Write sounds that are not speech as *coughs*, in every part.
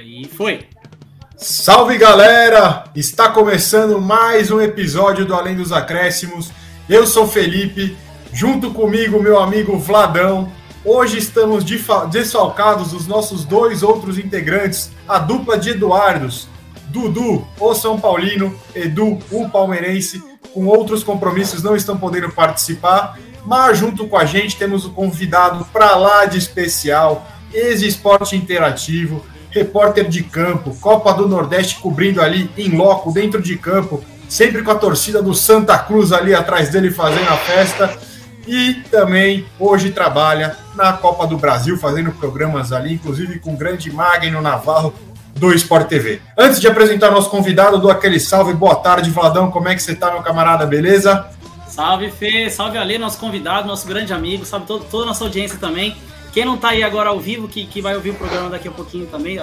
E foi. Salve galera! Está começando mais um episódio do Além dos Acréscimos. Eu sou Felipe, junto comigo meu amigo Vladão. Hoje estamos desfalcados dos nossos dois outros integrantes, a dupla de Eduardos, Dudu, o São Paulino, Edu, o palmeirense, com outros compromissos não estão podendo participar, mas junto com a gente temos o um convidado para lá de especial, ex-esporte interativo, repórter de campo, Copa do Nordeste cobrindo ali em loco, dentro de campo, sempre com a torcida do Santa Cruz ali atrás dele fazendo a festa. E também hoje trabalha na Copa do Brasil, fazendo programas ali, inclusive com o grande Magno Navarro do Sport TV. Antes de apresentar nosso convidado, dou aquele salve, boa tarde, Vladão. Como é que você tá, meu camarada? Beleza? Salve, Fê, salve Ale, nosso convidado, nosso grande amigo, salve todo, toda a nossa audiência também. Quem não tá aí agora ao vivo, que, que vai ouvir o programa daqui a pouquinho também,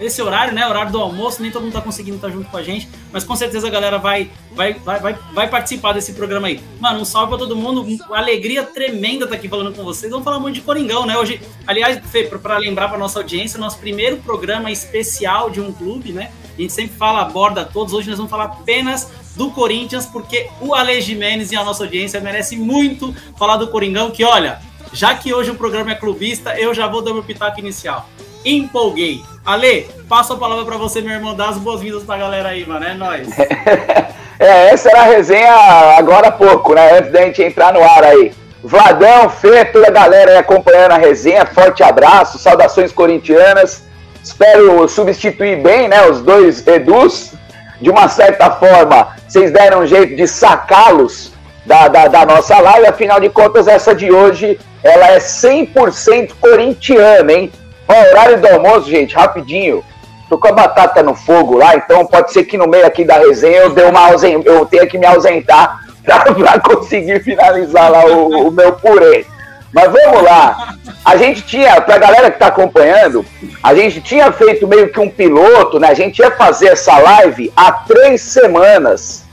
esse horário, né? Horário do almoço, nem todo mundo tá conseguindo estar junto com a gente, mas com certeza a galera vai, vai, vai, vai, vai participar desse programa aí. Mano, um salve pra todo mundo, alegria tremenda tá aqui falando com vocês. Vamos falar muito de Coringão, né? Hoje, aliás, Fê, para lembrar pra nossa audiência, nosso primeiro programa especial de um clube, né? A gente sempre fala, aborda todos. Hoje nós vamos falar apenas do Corinthians, porque o Ale Jimenez e a nossa audiência merece muito falar do Coringão, que olha, já que hoje o programa é clubista, eu já vou dar meu pitaco inicial. Empolguei. Ale, passo a palavra para você, meu irmão, dar as boas-vindas pra galera aí, mano. É nóis. *laughs* é, essa era a resenha agora há pouco, né? Antes da gente entrar no ar aí. Vladão, Fê, toda a galera aí acompanhando a resenha. Forte abraço, saudações corintianas. Espero substituir bem, né, os dois Edus. De uma certa forma, vocês deram um jeito de sacá-los da, da, da, nossa live. Afinal de contas, essa de hoje ela é 100% corintiana, hein? Ó, horário do almoço, gente, rapidinho. Tô com a batata no fogo lá, então pode ser que no meio aqui da resenha eu, dê uma ausen... eu tenha que me ausentar *laughs* para conseguir finalizar lá o, o, meu purê. Mas vamos lá. A gente tinha, pra galera que tá acompanhando, a gente tinha feito meio que um piloto, né? A gente ia fazer essa live há três semanas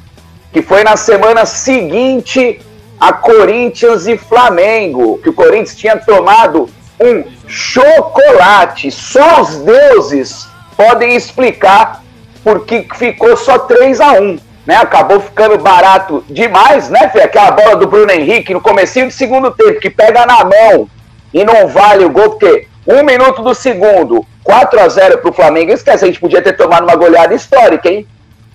que foi na semana seguinte a Corinthians e Flamengo, que o Corinthians tinha tomado um chocolate. Só os deuses podem explicar por que ficou só 3 a 1 né? Acabou ficando barato demais, né, Fê? Aquela bola do Bruno Henrique no comecinho do segundo tempo, que pega na mão e não vale o gol, porque um minuto do segundo, 4 a 0 para o Flamengo. Esquece, a gente podia ter tomado uma goleada histórica, hein?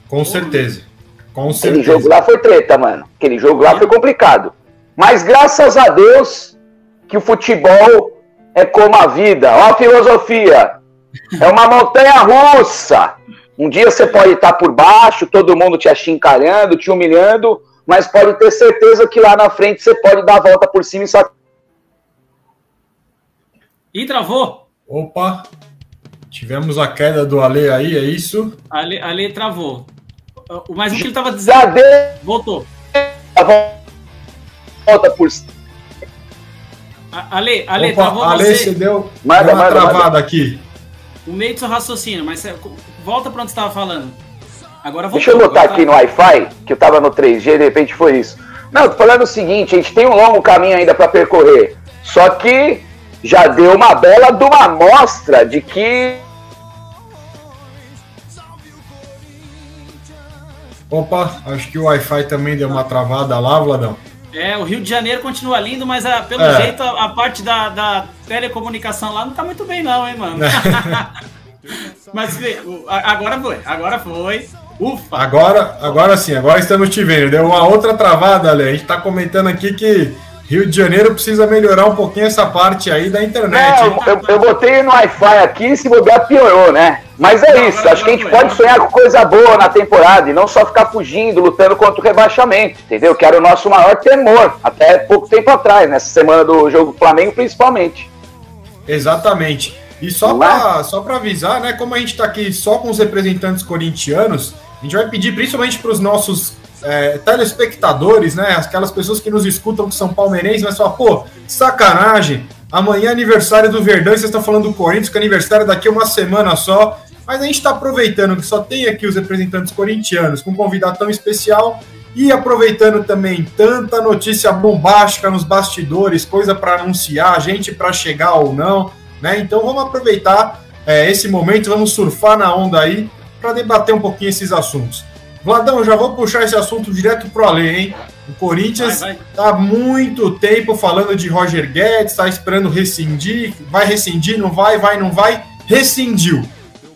Com certeza. Com Aquele jogo lá foi treta, mano. Aquele jogo lá foi complicado. Mas graças a Deus que o futebol é como a vida. Ó a filosofia. É uma montanha russa. Um dia você pode estar por baixo, todo mundo te achincalhando, te humilhando, mas pode ter certeza que lá na frente você pode dar a volta por cima e só. E travou. Opa! Tivemos a queda do Ale aí, é isso? Ale, Ale travou. Mas o que ele estava dizendo. Cadê? Voltou. Volta por Ale, Ale, Opa, travou Ale, você. deu, manda, deu uma manda, travada manda. aqui. O meio do seu raciocínio, mas volta para onde você estava falando. Agora voltou, Deixa eu botar aqui no Wi-Fi, que eu estava no 3G e de repente foi isso. Não, tô falando o seguinte, a gente tem um longo caminho ainda para percorrer. Só que já deu uma bela de uma amostra de que Opa, acho que o Wi-Fi também deu uma travada lá, Vladão. É, o Rio de Janeiro continua lindo, mas a, pelo é. jeito a, a parte da, da, telecomunicação lá não tá muito bem, não, hein, mano? *laughs* mas agora foi, agora foi. Ufa! Agora, agora sim, agora estamos te vendo. Deu uma outra travada, ali. A gente tá comentando aqui que Rio de Janeiro precisa melhorar um pouquinho essa parte aí da internet. É, eu, eu, botei no Wi-Fi aqui e se bobear piorou, né? Mas é isso, acho que a gente pode sonhar com coisa boa na temporada e não só ficar fugindo, lutando contra o rebaixamento, entendeu? Que era o nosso maior temor até pouco tempo atrás, nessa semana do jogo Flamengo principalmente. Exatamente. E só para só avisar, né, como a gente está aqui só com os representantes corintianos, a gente vai pedir principalmente para os nossos é, telespectadores, né? Aquelas pessoas que nos escutam que são palmeirenses, mas falam, pô, sacanagem, amanhã é aniversário do Verdão e vocês estão falando do Corinthians, que é aniversário daqui a uma semana só. Mas a gente está aproveitando que só tem aqui os representantes corintianos com um convidado tão especial e aproveitando também tanta notícia bombástica nos bastidores, coisa para anunciar, gente para chegar ou não, né? Então vamos aproveitar é, esse momento, vamos surfar na onda aí para debater um pouquinho esses assuntos. Vladão, já vou puxar esse assunto direto pro além, hein? O Corinthians está há muito tempo falando de Roger Guedes, está esperando rescindir, vai rescindir, não vai, vai, não vai, rescindiu.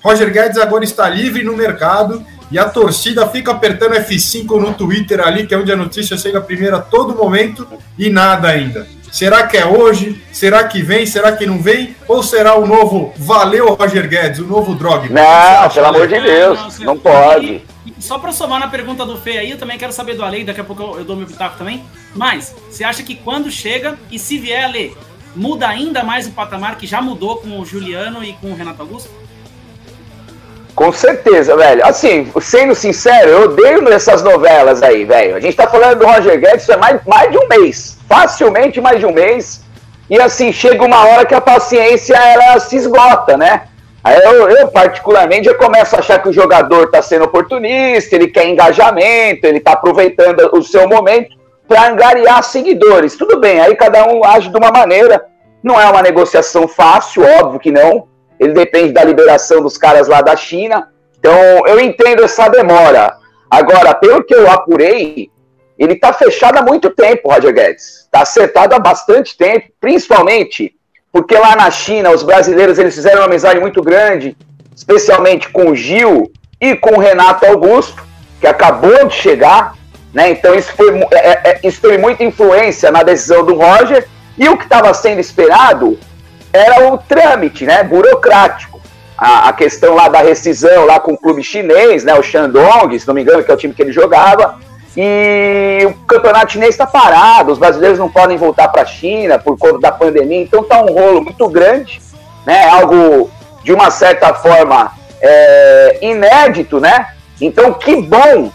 Roger Guedes agora está livre no mercado e a torcida fica apertando F5 no Twitter ali, que é onde a notícia chega primeiro a todo momento e nada ainda. Será que é hoje? Será que vem? Será que não vem? Ou será o novo Valeu Roger Guedes, o novo Drogba? Não, pelo amor de Deus, não, não pode. Só para somar na pergunta do Fê aí, eu também quero saber do Ale, daqui a pouco eu, eu dou meu pitaco também. Mas, você acha que quando chega, e se vier Ale, muda ainda mais o patamar que já mudou com o Juliano e com o Renato Augusto? Com certeza, velho. Assim, sendo sincero, eu odeio essas novelas aí, velho. A gente tá falando do Roger Guedes é mais, mais de um mês. Facilmente mais de um mês. E assim, chega uma hora que a paciência ela se esgota, né? Aí eu, eu, particularmente, já começo a achar que o jogador tá sendo oportunista, ele quer engajamento, ele tá aproveitando o seu momento para angariar seguidores. Tudo bem, aí cada um age de uma maneira. Não é uma negociação fácil, óbvio que não ele depende da liberação dos caras lá da China. Então, eu entendo essa demora. Agora, pelo que eu apurei, ele está fechado há muito tempo, Roger Guedes. Está acertado há bastante tempo, principalmente porque lá na China os brasileiros eles fizeram uma amizade muito grande, especialmente com o Gil e com o Renato Augusto, que acabou de chegar. Né? Então isso, foi, é, é, é isso teve muita influência na decisão do Roger. E o que estava sendo esperado era o trâmite, né, burocrático. A, a, questão lá da rescisão lá com o clube chinês, né, o Shandong, se não me engano, que é o time que ele jogava, e o campeonato chinês está parado, os brasileiros não podem voltar para a China por conta da pandemia, então está um rolo muito grande, né, algo de uma certa forma é, inédito, né? Então que bom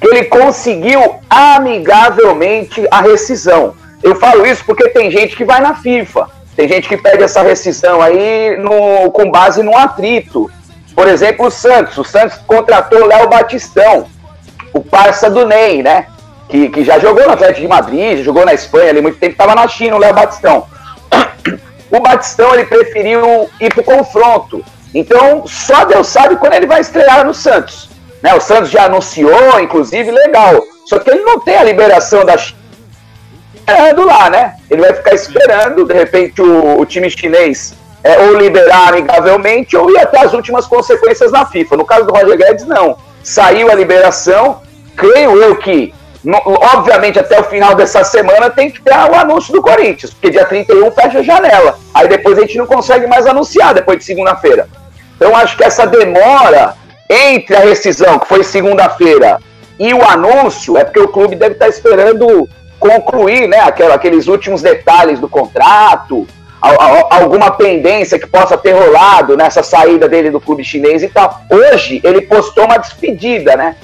que ele conseguiu amigavelmente a rescisão. Eu falo isso porque tem gente que vai na FIFA tem gente que pede essa rescisão aí no, com base num atrito. Por exemplo, o Santos. O Santos contratou o Léo Batistão, o parça do Ney, né? Que, que já jogou no Atlético de Madrid, jogou na Espanha ali muito tempo, estava na China, o Léo Batistão. *coughs* O Batistão ele preferiu ir pro confronto. Então, só Deus sabe quando ele vai estrear no Santos. Né? O Santos já anunciou, inclusive, legal. Só que ele não tem a liberação da China esperando lá, né? Ele vai ficar esperando, de repente, o, o time chinês é, ou liberar amigavelmente ou ir até as últimas consequências na FIFA. No caso do Roger Guedes, não. Saiu a liberação, creio eu que, no, obviamente, até o final dessa semana tem que ter o anúncio do Corinthians, porque dia 31 fecha a janela. Aí depois a gente não consegue mais anunciar depois de segunda-feira. Então acho que essa demora entre a rescisão, que foi segunda-feira, e o anúncio, é porque o clube deve estar esperando concluir né, aqueles últimos detalhes do contrato, alguma pendência que possa ter rolado nessa saída dele do clube chinês e tal. Hoje ele postou uma despedida, né?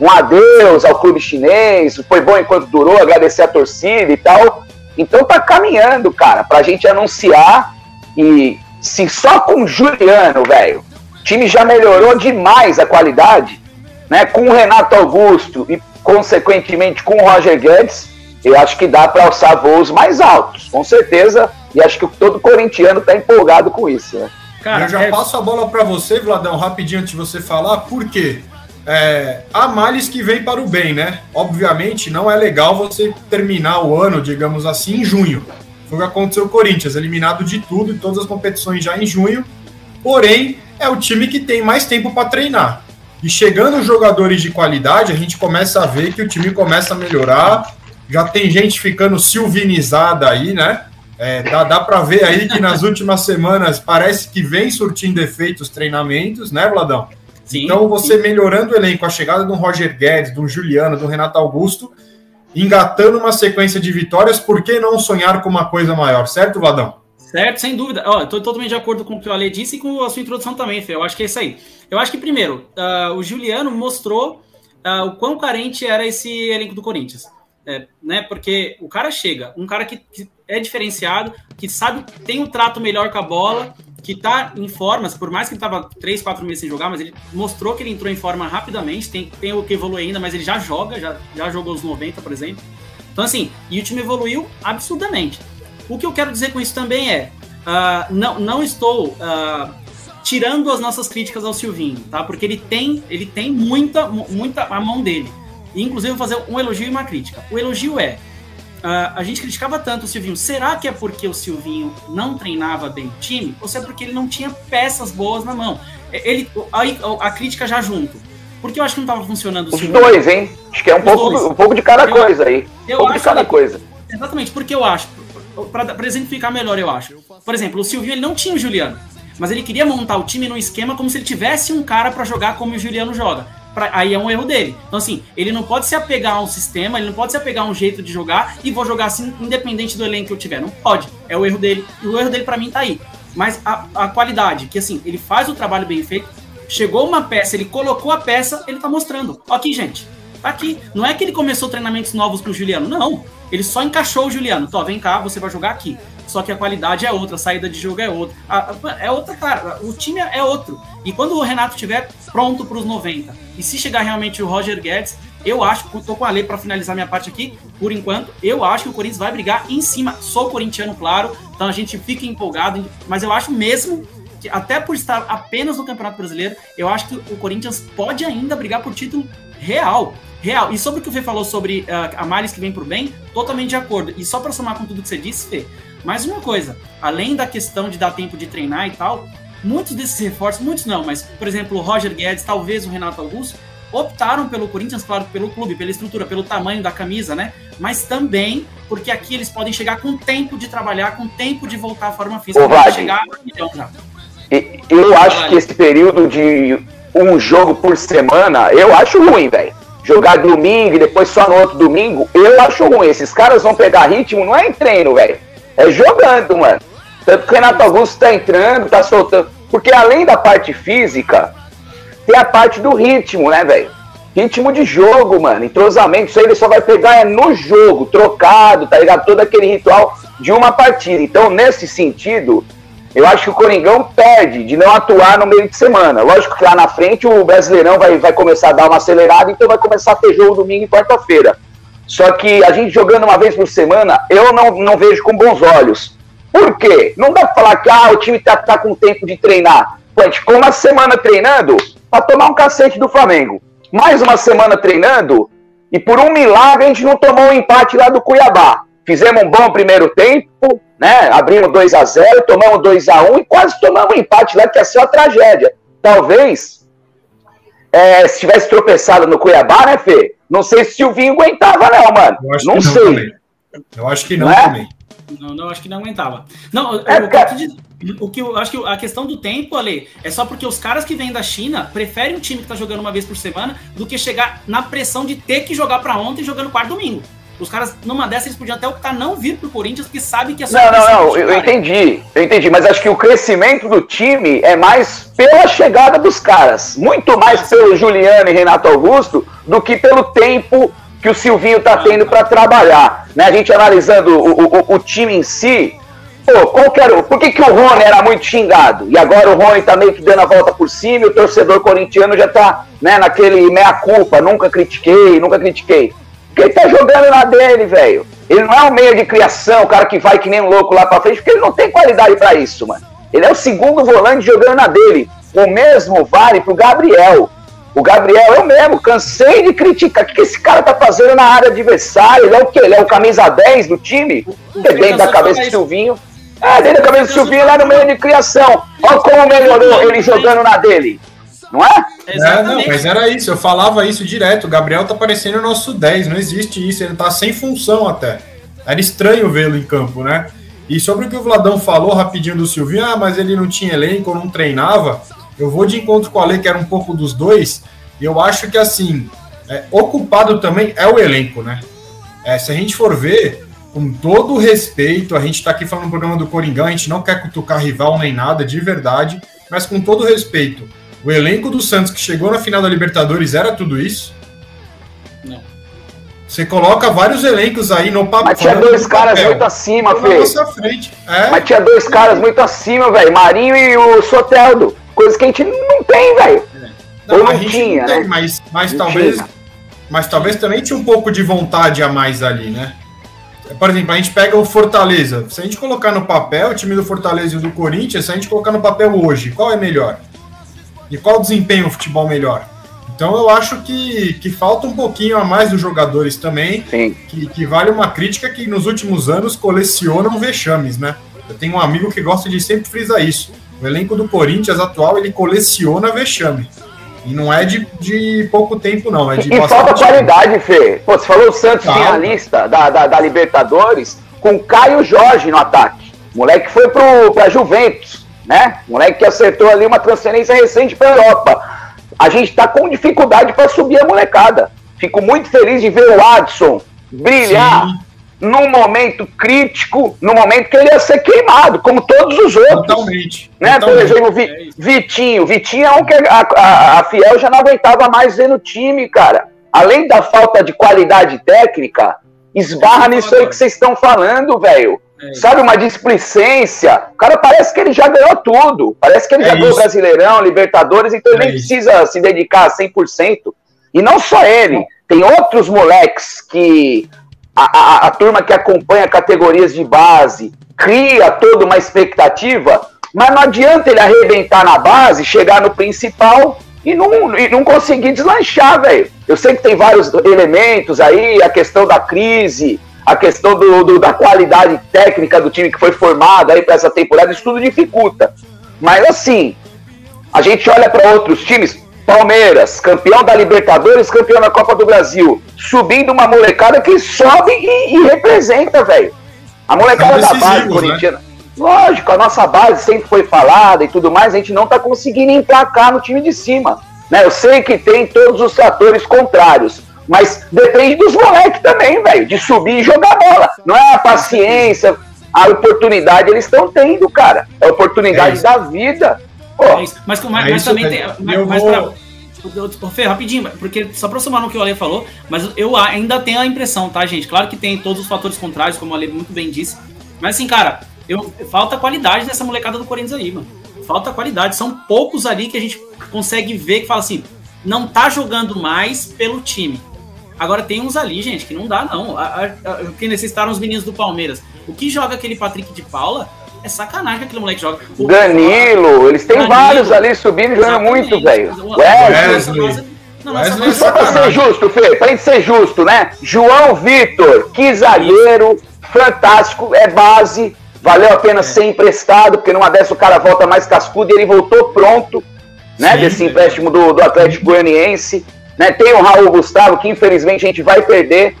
Um adeus ao clube chinês, foi bom enquanto durou, agradecer a torcida e tal. Então tá caminhando, cara, pra gente anunciar e se só com o Juliano, velho, o time já melhorou demais a qualidade, né? Com o Renato Augusto e consequentemente com o Roger Guedes, eu acho que dá para alçar voos mais altos, com certeza. E acho que todo corintiano está empolgado com isso. Né? Cara, eu já é... passo a bola para você, Vladão, rapidinho antes de você falar, porque é, há males que vem para o bem, né? Obviamente, não é legal você terminar o ano, digamos assim, em junho. Foi o que aconteceu com o Corinthians, eliminado de tudo, de todas as competições já em junho. Porém, é o time que tem mais tempo para treinar. E chegando jogadores de qualidade, a gente começa a ver que o time começa a melhorar, já tem gente ficando silvinizada aí, né? É, dá dá para ver aí que nas últimas semanas parece que vem surtindo efeitos treinamentos, né, Vladão? Sim, então você sim. melhorando o elenco, a chegada do Roger Guedes, do Juliano, do Renato Augusto, engatando uma sequência de vitórias, por que não sonhar com uma coisa maior, certo, Vladão? Certo, sem dúvida. Estou totalmente de acordo com o que o Ale disse e com a sua introdução também, Fê. Eu acho que é isso aí. Eu acho que, primeiro, uh, o Juliano mostrou uh, o quão carente era esse elenco do Corinthians. É, né? Porque o cara chega, um cara que, que, é diferenciado, que sabe, tem um trato melhor com a bola, que tá em formas, por mais que ele tava 3, 4 meses sem jogar, mas ele mostrou que ele entrou em forma rapidamente, tem, tem o que evoluir ainda, mas ele já joga, já, já jogou os 90, por exemplo. Então, assim, e o time evoluiu absurdamente. O que eu quero dizer com isso também é, uh, não, não estou uh, tirando as nossas críticas ao Silvinho, tá? Porque ele tem, ele tem muita, muita a mão dele. E, inclusive, vou fazer um elogio e uma crítica. O elogio é: uh, a gente criticava tanto o Silvinho. Será que é porque o Silvinho não treinava bem o time? Ou se é porque ele não tinha peças boas na mão? Ele, a, a crítica já junto. Porque eu acho que não estava funcionando o Os Silvinho. dois, hein? Acho que é um, pouco, um pouco de cada eu, coisa aí. Um pouco de cada que, coisa. Exatamente, porque eu acho, para exemplificar melhor, eu acho. Por exemplo, o Silvinho ele não tinha o Juliano, mas ele queria montar o time num esquema como se ele tivesse um cara para jogar como o Juliano joga. Pra, aí é um erro dele. Então, assim, ele não pode se apegar a um sistema, ele não pode se apegar a um jeito de jogar e vou jogar assim, independente do elenco que eu tiver. Não pode. É o erro dele. E o erro dele, para mim, tá aí. Mas a, a qualidade, que assim, ele faz o trabalho bem feito, chegou uma peça, ele colocou a peça, ele tá mostrando. Ó aqui, gente. Tá aqui. Não é que ele começou treinamentos novos com o Juliano, não. Ele só encaixou o Juliano. Tó, vem cá, você vai jogar aqui. Só que a qualidade é outra, a saída de jogo é outra. A, a, é outra, cara. O time é outro. E quando o Renato estiver pronto para os 90, e se chegar realmente o Roger Guedes, eu acho, tô com a lei para finalizar minha parte aqui, por enquanto, eu acho que o Corinthians vai brigar em cima. Sou corintiano, claro, então a gente fica empolgado, mas eu acho mesmo que até por estar apenas no Campeonato Brasileiro, eu acho que o Corinthians pode ainda brigar por título real. Real. E sobre o que o Fê falou sobre uh, a males que vem por bem, totalmente de acordo. E só para somar com tudo que você disse, Fê, mais uma coisa, além da questão de dar tempo de treinar e tal, muitos desses reforços, muitos não, mas, por exemplo, o Roger Guedes, talvez o Renato Augusto, optaram pelo Corinthians, claro, pelo clube, pela estrutura, pelo tamanho da camisa, né? Mas também porque aqui eles podem chegar com tempo de trabalhar, com tempo de voltar à forma física. Ô, chegar a milhão já. Eu acho que esse período de um jogo por semana, eu acho ruim, velho. Jogar domingo e depois só no outro domingo, eu acho ruim. Esses caras vão pegar ritmo, não é em treino, velho. É jogando, mano. Tanto que o Renato Augusto tá entrando, tá soltando. Porque além da parte física, tem a parte do ritmo, né, velho? Ritmo de jogo, mano. Entrosamento, isso aí ele só vai pegar é no jogo, trocado, tá ligado? Todo aquele ritual de uma partida. Então, nesse sentido, eu acho que o Coringão perde de não atuar no meio de semana. Lógico que lá na frente o Brasileirão vai, vai começar a dar uma acelerada, então vai começar a ter jogo domingo e quarta-feira. Só que a gente jogando uma vez por semana, eu não, não vejo com bons olhos. Por quê? Não dá pra falar que ah, o time tá, tá com tempo de treinar. Pô, a gente ficou uma semana treinando para tomar um cacete do Flamengo. Mais uma semana treinando e por um milagre a gente não tomou um empate lá do Cuiabá. Fizemos um bom primeiro tempo, né? Abrimos 2 a 0 tomamos 2 a 1 e quase tomamos um empate lá, que ia ser uma tragédia. Talvez, é, se tivesse tropeçado no Cuiabá, né, Fê? Não sei se o Silvinho aguentava, não, mano. não, não sei. Também. Eu acho que não, não é? também. Não, não, acho que não aguentava. Não, é, eu, cara... o que eu acho que a questão do tempo, Ale, é só porque os caras que vêm da China preferem um time que tá jogando uma vez por semana do que chegar na pressão de ter que jogar para ontem jogando quarto domingo. Os caras, numa dessa, eles podiam até optar não vir pro Corinthians, porque sabem que é só. Não, não, não, eu, eu entendi. Eu entendi, mas acho que o crescimento do time é mais pela chegada dos caras. Muito mais pelo Juliano e Renato Augusto do que pelo tempo que o Silvinho tá tendo para trabalhar. Né? A gente analisando o, o, o time em si, pô, qual que era, por que, que o Rony era muito xingado? E agora o Rony tá meio que dando a volta por cima e o torcedor corintiano já tá né, naquele meia-culpa, nunca critiquei, nunca critiquei. Porque ele tá jogando na dele, velho. Ele não é um meio de criação, o cara que vai que nem um louco lá pra frente, porque ele não tem qualidade para isso, mano. Ele é o segundo volante jogando na dele. O mesmo vale pro Gabriel. O Gabriel, eu mesmo, cansei de criticar. O que esse cara tá fazendo na área adversária? Ele é o quê? Ele é o camisa 10 do time? Dentro da cabeça do Silvinho. É, dentro da cabeça do Silvinho, lá no meio de criação. Olha como melhorou ele jogando na dele não é? É, não, mas era isso, eu falava isso direto. O Gabriel tá parecendo o nosso 10, não existe isso, ele tá sem função até. Era estranho vê-lo em campo, né? E sobre o que o Vladão falou rapidinho do Silvinho, ah, mas ele não tinha elenco, não treinava. Eu vou de encontro com a lei que era um pouco dos dois, e eu acho que assim, é, ocupado também é o elenco, né? É, se a gente for ver, com todo o respeito, a gente está aqui falando no programa do Coringão, a gente não quer cutucar rival nem nada, de verdade, mas com todo o respeito, o elenco do Santos que chegou na final da Libertadores era tudo isso? Não. Você coloca vários elencos aí no papel. Mas tinha dois caras papel. muito acima, Fê. frente. É. Mas tinha dois caras muito acima, velho. Marinho e o Soteldo. Coisa que a gente não tem, velho. É. Não, Ou não tinha, não tem, né? Mas, mas talvez. Mas talvez também tinha um pouco de vontade a mais ali, né? por exemplo, a gente pega o Fortaleza. Se a gente colocar no papel o time do Fortaleza e o do Corinthians, se a gente colocar no papel hoje, qual é melhor? E qual desempenho o futebol melhor? Então eu acho que, que falta um pouquinho a mais dos jogadores também. Que, que vale uma crítica que nos últimos anos colecionam vexames, né? Eu tenho um amigo que gosta de sempre frisar isso. O elenco do Corinthians atual ele coleciona vexame. E não é de, de pouco tempo, não. É de e falta qualidade, Fê. Pô, você falou o Santos tá. finalista da, da, da, Libertadores com Caio Jorge no ataque. O moleque foi pro, pra Juventus, né? O moleque que acertou ali uma transferência recente pra Europa. A gente tá com dificuldade para subir a molecada. Fico muito feliz de ver o Adson brilhar. Sim num momento crítico, no momento que ele ia ser queimado, como todos os outros. Totalmente. Né? Totalmente. Por exemplo, Vi, Vitinho. Vitinho é um que a, a, a, Fiel já não aguentava mais ver no time, cara. Além da falta de qualidade técnica, esbarra é nisso aí que vocês estão falando, velho. É Sabe, uma displicência. O cara parece que ele já ganhou tudo. Parece que ele é já ganhou Brasileirão, Libertadores, então ele é nem isso. precisa se dedicar a 100%. E não só ele. Tem outros moleques que a, a, a turma que acompanha categorias de base cria toda uma expectativa, mas não adianta ele arrebentar na base, chegar no principal e não, e não conseguir deslanchar, velho. Eu sei que tem vários elementos aí, a questão da crise, a questão do, do da qualidade técnica do time que foi formado aí para essa temporada, isso tudo dificulta. Mas assim, a gente olha para outros times, Palmeiras, campeão da Libertadores, campeão da Copa do Brasil, subindo uma molecada que sobe e, e representa, velho. A molecada da base né? corintiana. Lógico, a nossa base sempre foi falada e tudo mais, a gente não tá conseguindo emplacar no time de cima. Né? Eu sei que tem todos os fatores contrários, mas depende dos moleques também, velho, de subir e jogar bola. Não é a paciência, a oportunidade eles estão tendo, cara. É a oportunidade é da vida. É mas, mas, é mas também tem. Mas, mas vou... pra, Fê, rapidinho, porque só pra somar no que o Ale falou, mas eu ainda tenho a impressão, tá, gente? Claro que tem todos os fatores contrários, como o Ale muito bem disse. Mas assim, cara, eu, falta qualidade nessa molecada do Corinthians aí, mano. Falta qualidade. São poucos ali que a gente consegue ver que fala assim, não tá jogando mais pelo time. Agora tem uns ali, gente, que não dá, não. A, a, a, que necessitaram os meninos do Palmeiras. O que joga aquele Patrick de Paula é sacanagem que aquele moleque joga. O Danilo, eles têm Danilo, vários ali subindo jogando muito, velho. Wesley. Wesley. Não, Wesley só pra ser justo, Fê, pra gente ser justo, né? João Vitor, que zagueiro, fantástico, é base, valeu a pena é. ser emprestado, porque numa dessa o cara volta mais cascudo e ele voltou pronto, né? Sim, desse empréstimo do, do Atlético Goianiense. Né? Tem o Raul Gustavo, que infelizmente a gente vai perder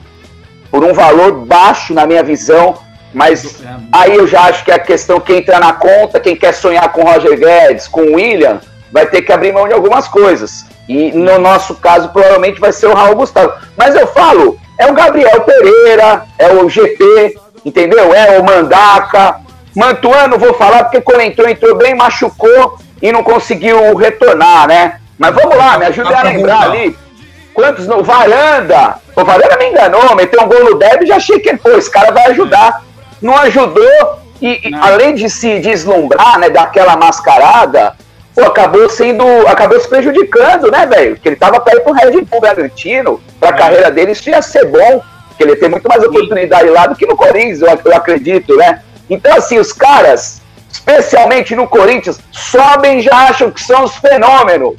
por um valor baixo, na minha visão. Mas aí eu já acho que a questão quem entra na conta, quem quer sonhar com Roger Guedes, com o William, vai ter que abrir mão de algumas coisas. E no nosso caso, provavelmente vai ser o Raul Gustavo. Mas eu falo, é o Gabriel Pereira, é o GP, entendeu? É o Mandaca. Mantuano, vou falar, porque quando entrou, entrou bem, machucou e não conseguiu retornar, né? Mas vamos lá, me ajude a lembrar ali. Quantos no Varanda? O Varanda me enganou, meteu um gol no Derby, já achei que, pô, esse cara vai ajudar não ajudou e, não. além de se deslumbrar, né, daquela mascarada, pô, acabou sendo, acabou se prejudicando, né, velho? Que ele tava ir pro Red Bull Bragantino, pra é. carreira dele, isso ia ser bom, que ele ter muito mais oportunidade lá do que no Corinthians, eu, eu acredito, né? Então, assim, os caras, especialmente no Corinthians, sobem e já acham que são os fenômenos.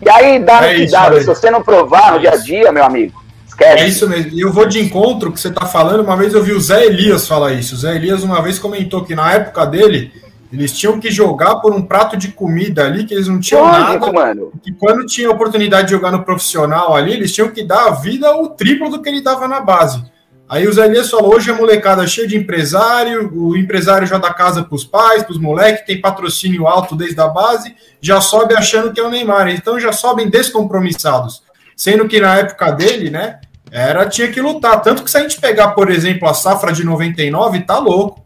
E aí dá é no que dá, se você não provar no dia a dia, meu amigo, Esquece. É isso mesmo. E eu vou de encontro que você está falando. Uma vez eu vi o Zé Elias falar isso. O Zé Elias uma vez comentou que na época dele eles tinham que jogar por um prato de comida ali, que eles não tinham Lógico, nada. Mano. Que quando tinha oportunidade de jogar no profissional ali, eles tinham que dar a vida o triplo do que ele dava na base. Aí o Zé Elias falou: hoje a molecada cheia de empresário, o empresário já dá casa para os pais, para os moleques, tem patrocínio alto desde a base, já sobe achando que é o Neymar. Então já sobem descompromissados. Sendo que na época dele, né, era, tinha que lutar. Tanto que se a gente pegar, por exemplo, a safra de 99, tá louco.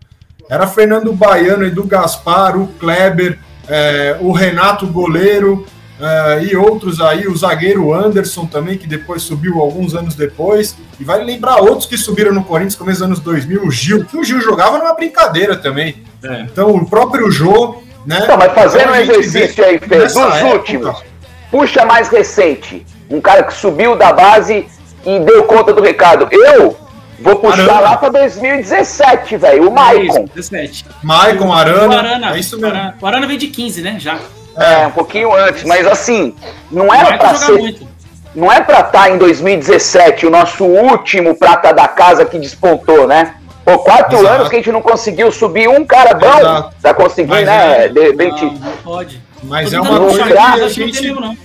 Era Fernando Baiano, Edu Gaspar, o Kleber, é, o Renato Goleiro é, e outros aí, o zagueiro Anderson também, que depois subiu alguns anos depois. E vai lembrar outros que subiram no Corinthians começo dos anos 2000, o Gil, que o Gil jogava numa brincadeira também. É. Então, o próprio Jô, né? Não, mas fazendo um exercício aí, Pedro, dos época, últimos, puxa mais recente. Um cara que subiu da base e deu conta do recado. Eu, Vou puxar Arana. lá pra 2017, velho. O Maicon. 17. Maicon, Arana. O Arana, é isso o mesmo. Arana, o Arana veio de 15, né? Já. É, um pouquinho antes, mas assim, não era joga ser. muito. Não é pra estar em 2017, o nosso último prata da casa que despontou, né? Por quatro Exato. anos que a gente não conseguiu subir um cara bom Exato. pra conseguir, Mas né? é- De repente. Não, não pode. Mas Tô é uma coisa que a não gente. não.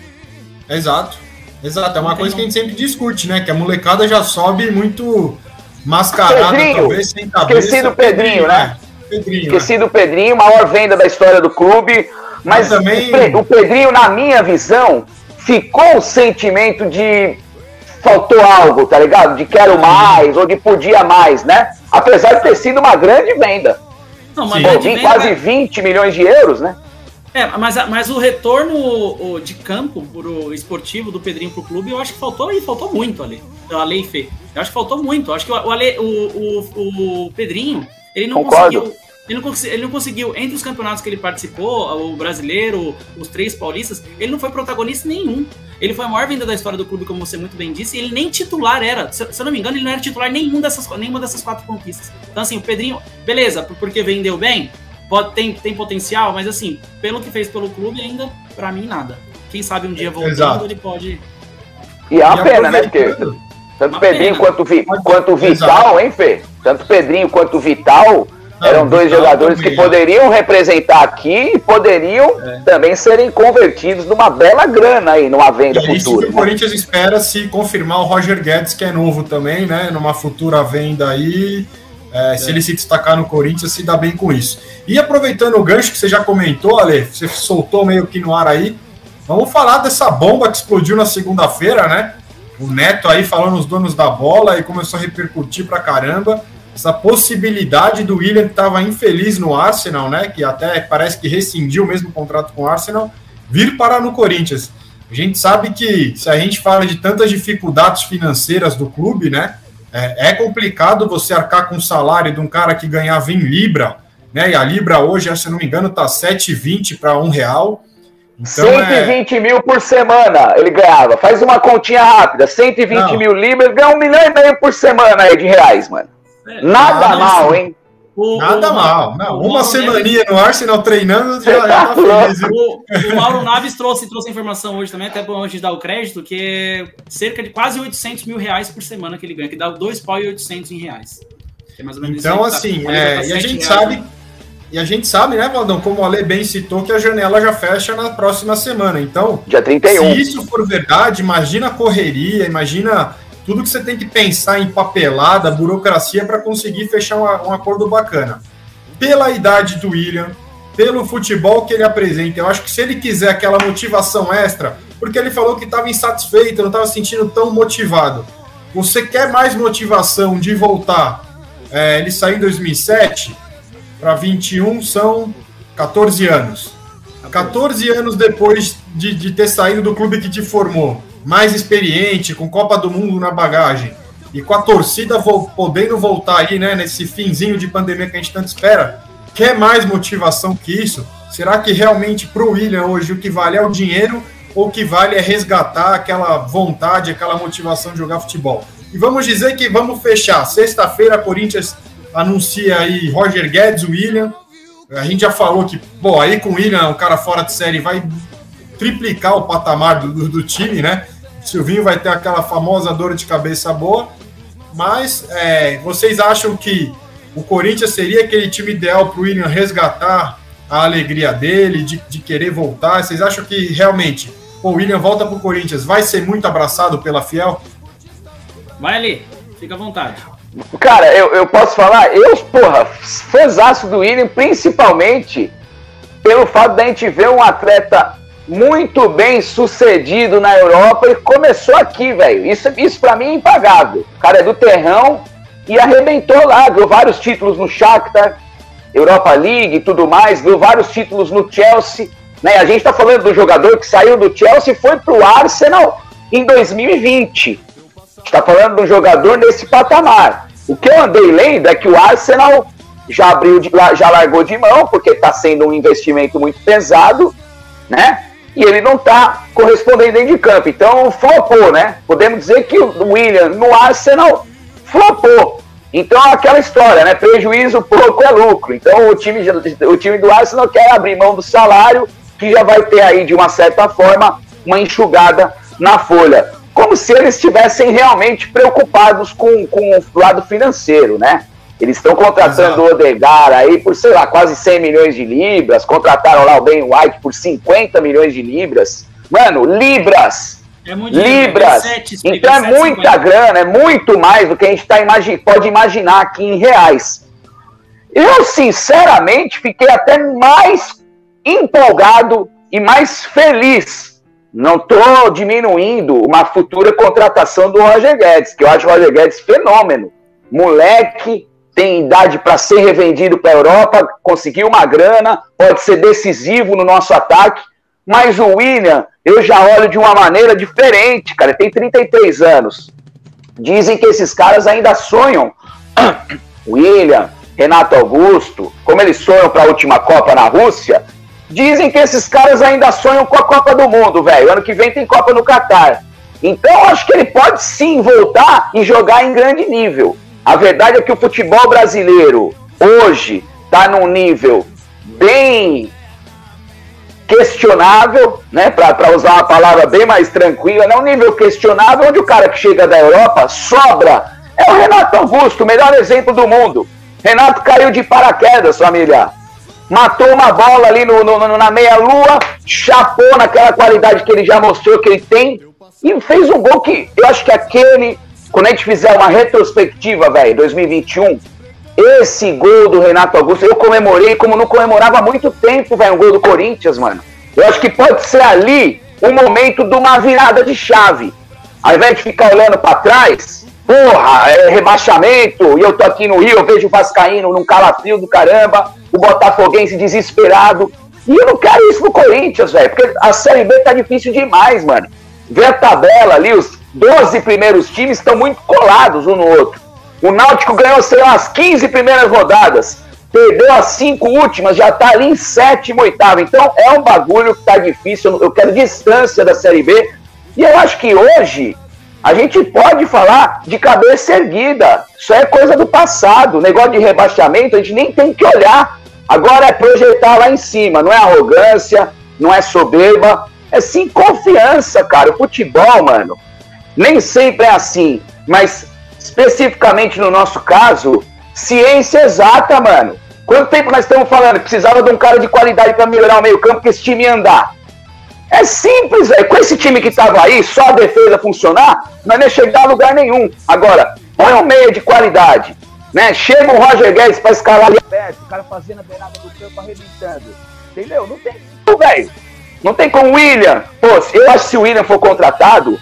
Exato. Exato. É uma coisa que a gente sempre discute, né? Que a molecada já sobe muito mascarada, Pedrinho. talvez sem cabeça. Esqueci do Pedrinho, né? Pedrinho. Esqueci do Pedrinho, maior venda da história do clube. Mas também- o Pe- o Pedrinho, na minha visão, ficou o sentimento de faltou algo, tá ligado? De quero mais, ou de podia mais, né? Apesar de ter sido uma grande venda. Não, grande venda- quase 20 milhões de euros, né? É, mas, mas o retorno de campo pro esportivo do Pedrinho pro clube, eu acho que faltou e faltou muito ali. A Lei Fê. Eu acho que faltou muito. Eu acho que o, o, Ale- o, o, o Pedrinho, ele não Concordo. conseguiu. Ele não, ele não conseguiu, entre os campeonatos que ele participou, o brasileiro, os três paulistas, ele não foi protagonista nenhum. Ele foi a maior venda da história do clube, como você muito bem disse, e ele nem titular era. Se, se eu não me engano, ele não era titular nenhum dessas, nenhuma dessas quatro conquistas. Então, assim, o Pedrinho, beleza, por- porque vendeu bem, pode, tem, tem potencial, mas assim, pelo que fez pelo clube, ainda, pra mim, nada. Quem sabe um dia voltando, Exato. ele pode. E é E pena, né? Porque tanto Uma Pedrinho pena. quanto, Vi, quanto Vital, hein, Fê? Tanto Pedrinho quanto Vital Não, eram dois jogadores que é. poderiam representar aqui e poderiam É. também serem convertidos numa bela grana aí, numa venda E é isso futura. que o né? Corinthians espera se confirmar o Roger Guedes, que é novo também, né? Numa futura venda aí. é, Se ele se destacar no Corinthians, se dá bem com isso. E aproveitando o gancho que você já comentou, Ale, você soltou meio que no ar aí. Vamos falar dessa bomba que explodiu na segunda-feira, né? O Neto aí falando os donos da bola e começou a repercutir pra caramba. Essa possibilidade do William que estava infeliz no Arsenal, né? Que até parece que rescindiu o mesmo contrato com o Arsenal, vir parar no Corinthians. A gente sabe que se a gente fala de tantas dificuldades financeiras do clube, né? É, é complicado você arcar com o salário de um cara que ganhava em Libra, né? E a Libra hoje, se não me engano, tá 7,20 para um real. Então, é, 120 mil por semana ele ganhava. Faz uma continha rápida. 120 Não. mil libras, ganha um milhão e meio por semana aí de reais, mano. É, Nada não, mal, sim. hein? o- nada o- mal. Não, uma semaninha no Arsenal treinando já, já tá feliz. viu? O, o Mauro Naves trouxe, trouxe a informação hoje também, até bom antes de dar o crédito, que é cerca de quase 800 mil reais por semana que ele ganha, que dá 2 pau e 800 em reais. Que é mais ou menos Então, isso aí, assim, tá- é, tá e a gente reais, sabe, né? e a gente sabe, né, Valdão, como o Ale bem citou, que a janela já fecha na próxima semana. Então, Dia 31. se isso for verdade, imagina a correria, imagina tudo que você tem que pensar em papelada, burocracia para conseguir fechar um, um acordo bacana. Pela idade do William, pelo futebol que ele apresenta, eu acho que se ele quiser aquela motivação extra, porque ele falou que estava insatisfeito, não estava se sentindo tão motivado. Você quer mais motivação de voltar? É, ele saiu em 2007 para 21 são 14 anos. 14 anos depois de, de ter saído do clube que te formou, mais experiente, com Copa do Mundo na bagagem, e com a torcida vo- podendo voltar aí, né, nesse finzinho de pandemia que a gente tanto espera, quer mais motivação que isso? Será que realmente pro William hoje o que vale é o dinheiro ou o que vale é resgatar aquela vontade, aquela motivação de jogar futebol? E vamos dizer que vamos fechar. Sexta-feira, Corinthians anuncia aí Roger Guedes, William. A gente já falou que, pô, aí com o William, um cara fora de série, vai triplicar o patamar do, do time, né? Silvinho vai ter aquela famosa dor de cabeça boa. Mas é, vocês acham que o Corinthians seria aquele time ideal para o William resgatar a alegria dele, de, de querer voltar? Vocês acham que realmente pô, o William volta para o Corinthians, vai ser muito abraçado pela Fiel? Vai ali, fica à vontade. Cara, eu, eu posso falar, eu, porra, fãzaço do William, principalmente pelo fato da gente ver um atleta muito bem sucedido na Europa e começou aqui, velho. Isso, isso para mim é impagável. O cara é do terrão e arrebentou lá, ganhou vários títulos no Shakhtar, Europa League e tudo mais, ganhou vários títulos no Chelsea. Né? A gente tá falando do jogador que saiu do Chelsea e foi pro Arsenal em 2020. está falando de um jogador nesse patamar. O que eu andei lendo é que o Arsenal já abriu, de, já largou de mão, porque está sendo um investimento muito pesado, né? E ele não está correspondendo dentro de campo. Então, flopou, né? Podemos dizer que o William no Arsenal flopou. Então é aquela história, né? Prejuízo pouco é lucro. Então o time, o time do Arsenal quer abrir mão do salário, que já vai ter aí, de uma certa forma, uma enxugada na folha. Como se eles estivessem realmente preocupados com, com o lado financeiro, né? Eles estão contratando Exato. o Odegar aí por, sei lá, quase 100 milhões de libras. Contrataram lá o Ben White por 50 milhões de libras. Mano, libras! É libras! É 7, então é muita 50. grana, é muito mais do que a gente tá imagi pode imaginar aqui em reais. Eu, sinceramente, fiquei até mais empolgado e mais feliz. Não estou diminuindo uma futura contratação do Roger Guedes, que eu acho o Roger Guedes fenômeno. Moleque, tem idade para ser revendido para a Europa, conseguiu uma grana, pode ser decisivo no nosso ataque, mas o William, eu já olho de uma maneira diferente, cara. Ele tem 33 anos. Dizem que esses caras ainda sonham. *clears throat* William, Renato Augusto, como eles sonham para a última Copa na Rússia, dizem que esses caras ainda sonham com a Copa do Mundo, velho. Ano que vem tem Copa no Catar. Então, acho que ele pode sim voltar e jogar em grande nível. A verdade é que o futebol brasileiro hoje está num nível bem questionável, né, para usar uma palavra bem mais tranquila, né, um nível questionável onde o cara que chega da Europa sobra. É o Renato Augusto, o melhor exemplo do mundo. Renato caiu de paraquedas, família. Matou uma bola ali no, no, na meia-lua, chapou naquela qualidade que ele já mostrou que ele tem e fez um gol que eu acho que aquele quando a gente fizer uma retrospectiva, velho, 2021, esse gol do Renato Augusto, eu comemorei como não comemorava há muito tempo, velho, um gol do Corinthians, mano. Eu acho que pode ser ali o momento de uma virada de chave. Ao invés de ficar olhando para trás, porra, é rebaixamento, e eu tô aqui no Rio, eu vejo o Vascaíno num calafrio do caramba, o Botafoguense desesperado. E eu não quero isso no Corinthians, velho, porque a Série B tá difícil demais, mano. Ver a tabela ali, os 12 primeiros times estão muito colados um no outro. O Náutico ganhou, sei lá, as 15 primeiras rodadas, perdeu as cinco últimas, já está ali em sétimo, oitavo. Então é um bagulho que está difícil. Eu quero distância da Série B. E eu acho que hoje a gente pode falar de cabeça erguida. Isso é coisa do passado. Negócio de rebaixamento a gente nem tem que olhar. Agora é projetar lá em cima. Não é arrogância, não é soberba. É sim confiança, cara. O futebol, mano nem sempre é assim, mas especificamente no nosso caso, ciência exata, mano. Quanto tempo nós estamos falando precisava de um cara de qualidade para melhorar o meio-campo que esse time ia andar? É simples, velho. Com esse time que tava aí, só a defesa funcionar, nós não ia chegar a lugar nenhum. Agora, põe um meio de qualidade, né? Chega o Roger Guedes para escalar ali aberto, o cara fazendo a beirada do campo arrebentando. Entendeu? Não tem como, velho. Não tem como o William. Pô, eu acho que se o William for contratado,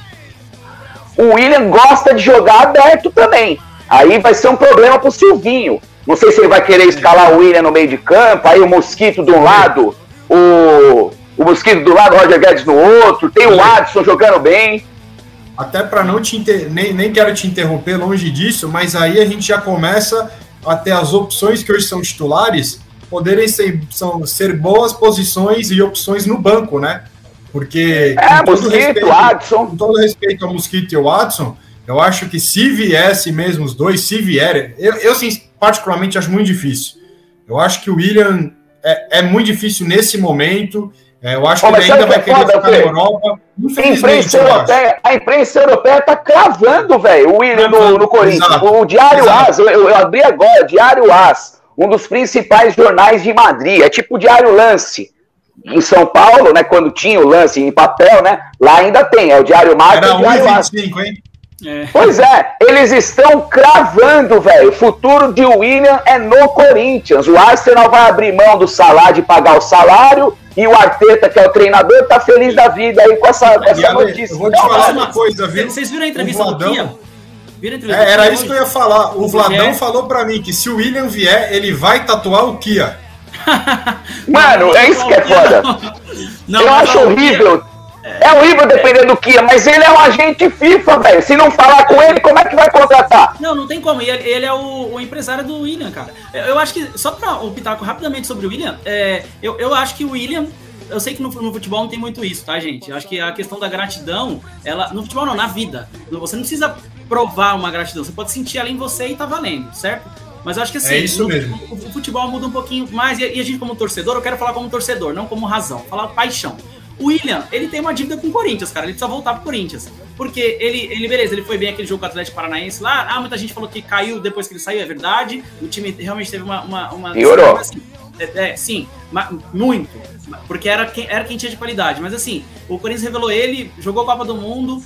o William gosta de jogar aberto também. Aí vai ser um problema pro Silvinho. Não sei se ele vai querer escalar o William no meio de campo, aí o Mosquito de um lado, o, o Mosquito do lado, o Roger Guedes no outro, tem o Adson jogando bem. Até para não te inter... nem, nem quero te interromper longe disso, mas aí a gente já começa a ter as opções que hoje são titulares poderem ser, são, ser boas posições e opções no banco, né? Porque. É, Mosquito, respeito, Adson. Com todo respeito ao Mosquito e ao Watson, eu acho que se viesse mesmo os dois, se vierem, eu, eu sim, particularmente acho muito difícil. Eu acho que o William é, é muito difícil nesse momento. É, eu acho Pô, que ele ainda vai querer foda, ficar na Europa. Infelizmente, europeia, a imprensa europeia tá cravando, velho, o William no, no Corinthians. Exato, o Diário exato. As, eu, eu, abri agora, Diário As, um dos principais jornais de Madrid. É tipo o Diário Lance em São Paulo, né, quando tinha o lance em papel, né, lá ainda tem, é o Diário Marca Era 1,25, hein? É. Pois é, eles estão cravando, velho. O futuro de William é no Corinthians. O Arsenal vai abrir mão do salário de pagar o salário e o Arteta, que é o treinador, tá feliz da vida aí com essa, com essa notícia. Eu vou te falar uma coisa, viu? Vocês viram a entrevista Vladão, do Kia? Viram a entrevista é, era isso que eu ia falar. O Vladão falou para mim que se o William vier, ele vai tatuar o Kia. *laughs* Mano, é isso que é foda. Não, eu acho horrível. É horrível dependendo do que, mas ele é um agente FIFA, velho. Se não falar com ele, como é que vai contratar? Não, não tem como. Ele, ele é o, o, empresário do William, cara. Eu, acho que, só pra o pitaco rapidamente sobre o William, é, eu, eu acho que o William eu sei que no, no, futebol não tem muito isso, tá, gente? Eu acho que a questão da gratidão, ela. No futebol não, na vida. Você não precisa provar uma gratidão, você pode sentir ali em você e tá valendo, certo? Mas eu acho que assim, é isso mesmo. O, o, futebol muda um pouquinho mais, e, e a gente, como torcedor, eu quero falar como torcedor, não como razão, falar paixão. O William, ele tem uma dívida com o Corinthians, cara. Ele precisa voltar pro Corinthians. Porque ele, ele, beleza, ele foi bem aquele jogo com o Atlético Paranaense lá. Ah, muita gente falou que caiu depois que ele saiu, é verdade. O time realmente teve uma. uma, uma Piorou. Assim, é, é, sim, muito. Porque era quem, era quem tinha de qualidade. Mas assim, o Corinthians revelou ele, jogou a Copa do Mundo,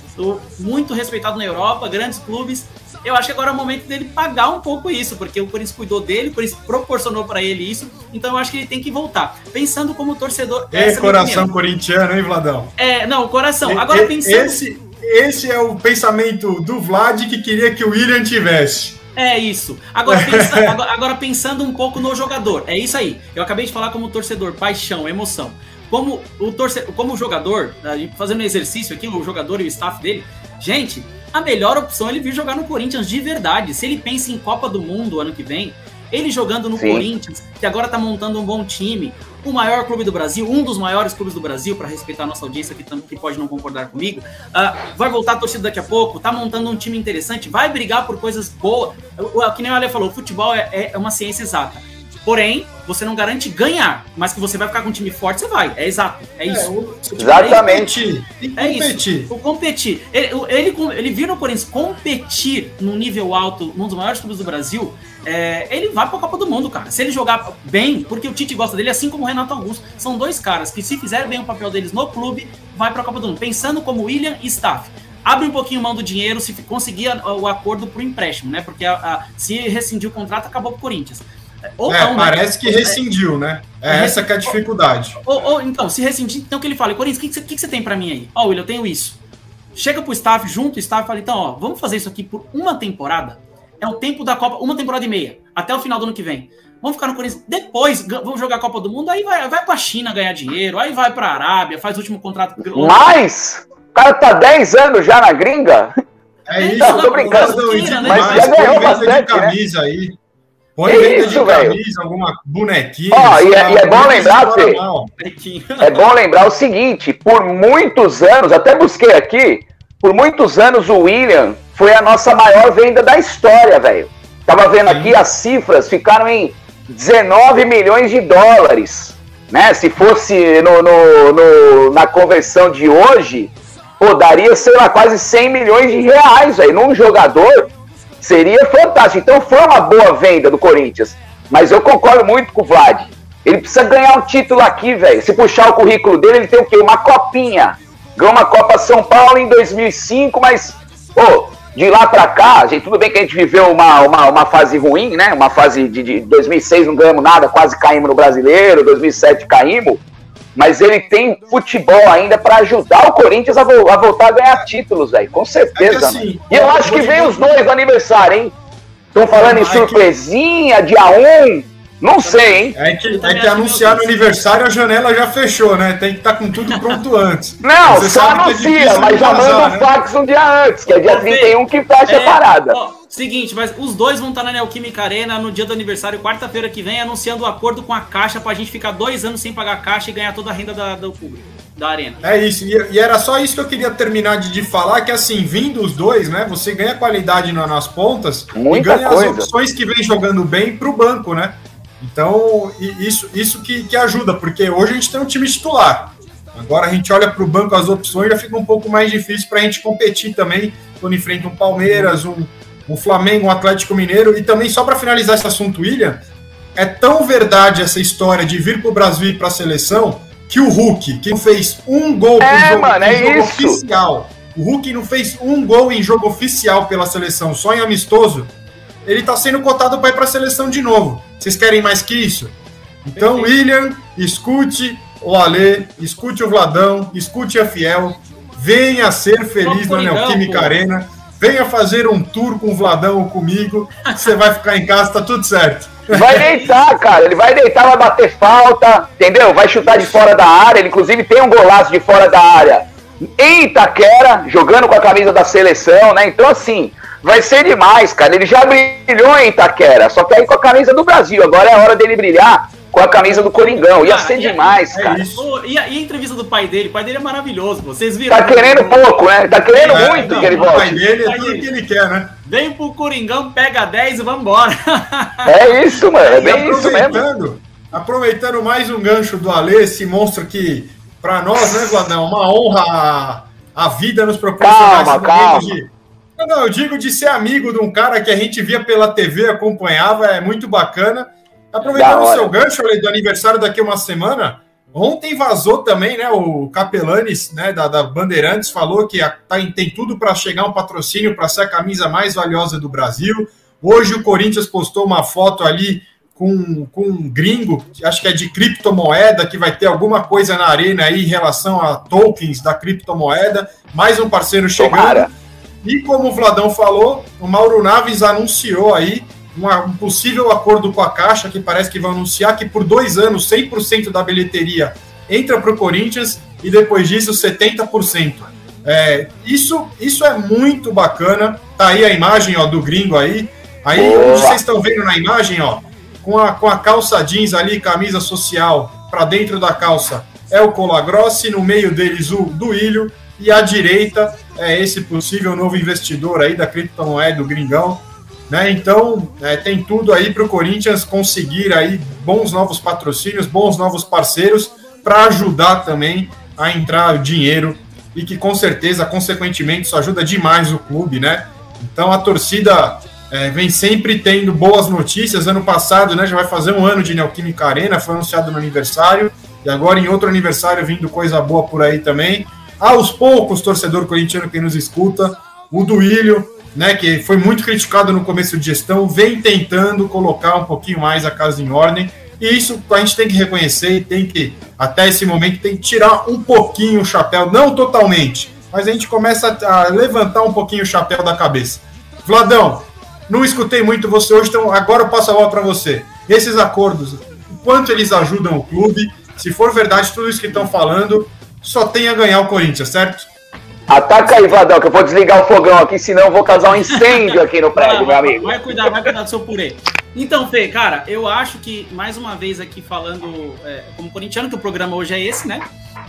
muito respeitado na Europa, grandes clubes. Eu acho que agora é o momento dele pagar um pouco isso, porque o Corinthians cuidou dele, o Corinthians proporcionou para ele isso, então eu acho que ele tem que voltar. Pensando como torcedor. É coração corintiano, hein, Vladão? É, não, coração. Agora pensando. Esse, esse é o pensamento do Vlad que queria que o William tivesse. É isso. Agora, *laughs* pensa, agora, pensando um pouco no jogador, é isso aí. Eu acabei de falar como torcedor, paixão, emoção. Como o torcedor, como jogador, fazendo um exercício aqui, o jogador e o staff dele, gente, a melhor opção é ele vir jogar no Corinthians de verdade. Se ele pensa em Copa do Mundo ano que vem, ele jogando no Sim. Corinthians, que agora tá montando um bom time, o maior clube do Brasil, um dos maiores clubes do Brasil, para respeitar a nossa audiência que, que pode não concordar comigo, uh, vai voltar a torcida daqui a pouco, tá montando um time interessante, vai brigar por coisas boas. O, que nem o Ale falou, o futebol é, é uma ciência exata. Porém, você não garante ganhar, mas que você vai ficar com um time forte, você vai. É exato. É, é isso. É, o, exatamente. É isso. O competir. Ele, ele, ele vir no Corinthians competir num nível alto, num dos maiores clubes do Brasil, é, ele vai para a Copa do Mundo, cara. Se ele jogar bem, porque o Tite gosta dele, assim como o Renato Augusto, são dois caras que, se fizerem bem o papel deles no clube, vai para a Copa do Mundo. Pensando como William e Staff abre um pouquinho mão do dinheiro se conseguir o acordo pro empréstimo, né? Porque a, a, se rescindir o contrato, acabou pro Corinthians. Ou é, não, né? parece né? que rescindiu, né? É, é essa que é a dificuldade. Ou, ou, então, se rescindir, então que ele fala, Corinthians, o que, que, que, você tem para mim aí? Ó, oh, William, eu tenho isso. Chega pro staff, junto o staff e fala, então, ó, vamos fazer isso aqui por uma temporada. É o tempo da Copa, uma temporada e meia, até o final do ano que vem. Vamos ficar no Corinthians. Depois, vamos jogar a Copa do Mundo, aí vai, vai pra China ganhar dinheiro, aí vai pra Arábia, faz o último contrato. Mas, o cara tá 10 anos já na gringa. É isso, não, tô brincando. Mas, mas já ganhou bastante, de né? camisa né? aí. Põe venda de camisa, alguma bonequinha. Ó, e, é, e é bom lembrar, Fê, é bom lembrar o seguinte, por muitos anos, até busquei aqui, por muitos anos o William foi a nossa maior venda da história, velho. Tava vendo Sim. aqui as cifras, ficaram em 19 milhões de dólares. Né? Se fosse no, no, no, na conversão de hoje, pô, daria, sei lá, quase 100 milhões de reais, velho, num jogador Seria fantástico. Então foi uma boa venda do Corinthians. Mas eu concordo muito com o Vlad. Ele precisa ganhar um título aqui, velho. Se puxar o currículo dele, ele tem o quê? Uma copinha. Ganhou uma Copa São Paulo em 2005, mas, pô, de lá pra cá, gente, tudo bem que a gente viveu uma, uma, uma fase ruim, né? Uma fase de, de 2006 não ganhamos nada, quase caímos no Brasileiro, 2007 caímos mas ele tem futebol ainda para ajudar o Corinthians a, vo a, voltar a ganhar títulos, velho. Com certeza. É assim, e eu acho que vem os dois no aniversário, hein? Estão falando em surpresinha, dia 1. Não sei, hein? É que, é que anunciar no aniversário a janela já fechou, né? Tem que estar tá com tudo pronto antes. Não, Você só é anuncia, é mas já manda o né? fax um dia antes, que é dia 31 que fecha a é, parada. Ó, Seguinte, mas os dois vão estar na Neoquímica Arena no dia do aniversário, quarta-feira que vem, anunciando o um acordo com a Caixa pra gente ficar dois anos sem pagar a Caixa e ganhar toda a renda da, do público, da Arena. É isso, e, e, era só isso que eu queria terminar de, de falar, que assim, vindo os dois, né, você ganha qualidade na, nas pontas Muita e ganha coisa. as opções que vem jogando bem pro banco, né? Então, isso, isso que, que ajuda, porque hoje a gente tem um time titular. Agora a gente olha para o banco as opções já fica um pouco mais difícil para a gente competir também quando enfrenta um Palmeiras, um, o Flamengo, o Atlético Mineiro. E também, só para finalizar esse assunto, William, é tão verdade essa história de vir para o Brasil e para a seleção que o Hulk, que não fez um gol é, jogo, mano, é jogo oficial, o Hulk não fez um gol em jogo oficial pela seleção, só em amistoso, ele está sendo cotado para ir para a seleção de novo. Vocês querem mais que isso? Então, William, escute o Alê, escute o Vladão, escute a Fiel, venha ser feliz na Neoquímica Arena venha fazer um tour com o Vladão ou comigo, você vai ficar em casa, tá tudo certo. Vai deitar, cara. Ele vai deitar, vai bater falta, entendeu? Vai chutar de fora da área. Ele, inclusive, tem um golaço de fora da área em Itaquera, jogando com a camisa da seleção, né? Então, assim, vai ser demais, cara. Ele já brilhou em Itaquera, só que aí com a camisa do Brasil. Agora é a hora dele brilhar com a camisa do Coringão. Ia ah, ser demais, é cara. E a, e a, entrevista do pai dele? O pai dele é maravilhoso, vocês viram? Tá querendo pouco, né? Tá querendo é, muito não, que ele volte. O pai dele é tudo que ele quer, né? Vem pro Coringão, pega 10 e vambora. *laughs* É isso, mano. É bem isso mesmo. Aproveitando mais um gancho do Alê, esse monstro que, pra nós, né, Vladão, uma honra a, a vida nos proporcionar calma, calma. de. Não, não, eu digo de ser amigo de um cara que a gente via pela TV, acompanhava, é muito bacana. Aproveitando o seu gancho, do aniversário daqui a uma semana, Ontem vazou também, né? O Capelanes, né, da, da Bandeirantes, falou que a, tá, tem tudo para chegar um patrocínio para ser a camisa mais valiosa do Brasil. Hoje o Corinthians postou uma foto ali com, com um gringo, acho que é de criptomoeda, que vai ter alguma coisa na arena aí em relação a tokens da criptomoeda. Mais um parceiro chegando. Tomara. E como o Vladão falou, o Mauro Naves anunciou aí uma, um possível acordo com a Caixa, que parece que vão anunciar que por dois anos 100% da bilheteria entra para o Corinthians e depois disso 70%. É, isso, isso é muito bacana. Tá aí a imagem ó, do gringo aí. Aí vocês estão vendo na imagem, ó, com a, com a calça jeans ali, camisa social, para dentro da calça é o Colagrossi, no meio deles o Duílio, e à direita é esse possível novo investidor aí da criptomoeda, do Gringão, né? Então, é, tem tudo aí para o Corinthians conseguir aí bons novos patrocínios, bons novos parceiros para ajudar também a entrar dinheiro e que com certeza, consequentemente, isso ajuda demais o clube, né? Então a torcida é, vem sempre tendo boas notícias. Ano passado, né, já vai fazer um ano de Neoquímica Arena, foi anunciado no aniversário, e agora em outro aniversário vindo coisa boa por aí também. Aos poucos, torcedor corintiano que nos escuta, o Duílio, né, que foi muito criticado no começo de gestão, vem tentando colocar um pouquinho mais a casa em ordem. E isso a gente tem que reconhecer e tem que, até esse momento, tem que tirar um pouquinho o chapéu, não totalmente, mas a gente começa a levantar um pouquinho o chapéu da cabeça. Vladão, não escutei muito você hoje, então agora eu passo a bola para você. Esses acordos, o quanto eles ajudam o clube? Se for verdade tudo isso que estão falando, só tem a ganhar o Corinthians, certo? Ataca aí, Vadão, que eu vou desligar o fogão aqui, senão eu vou causar um incêndio aqui no prédio, meu amigo. Vai cuidar, vai cuidar do seu purê. Então, Fê, cara, eu acho que, mais uma vez aqui falando é, como corintiano, que o programa hoje é esse, né?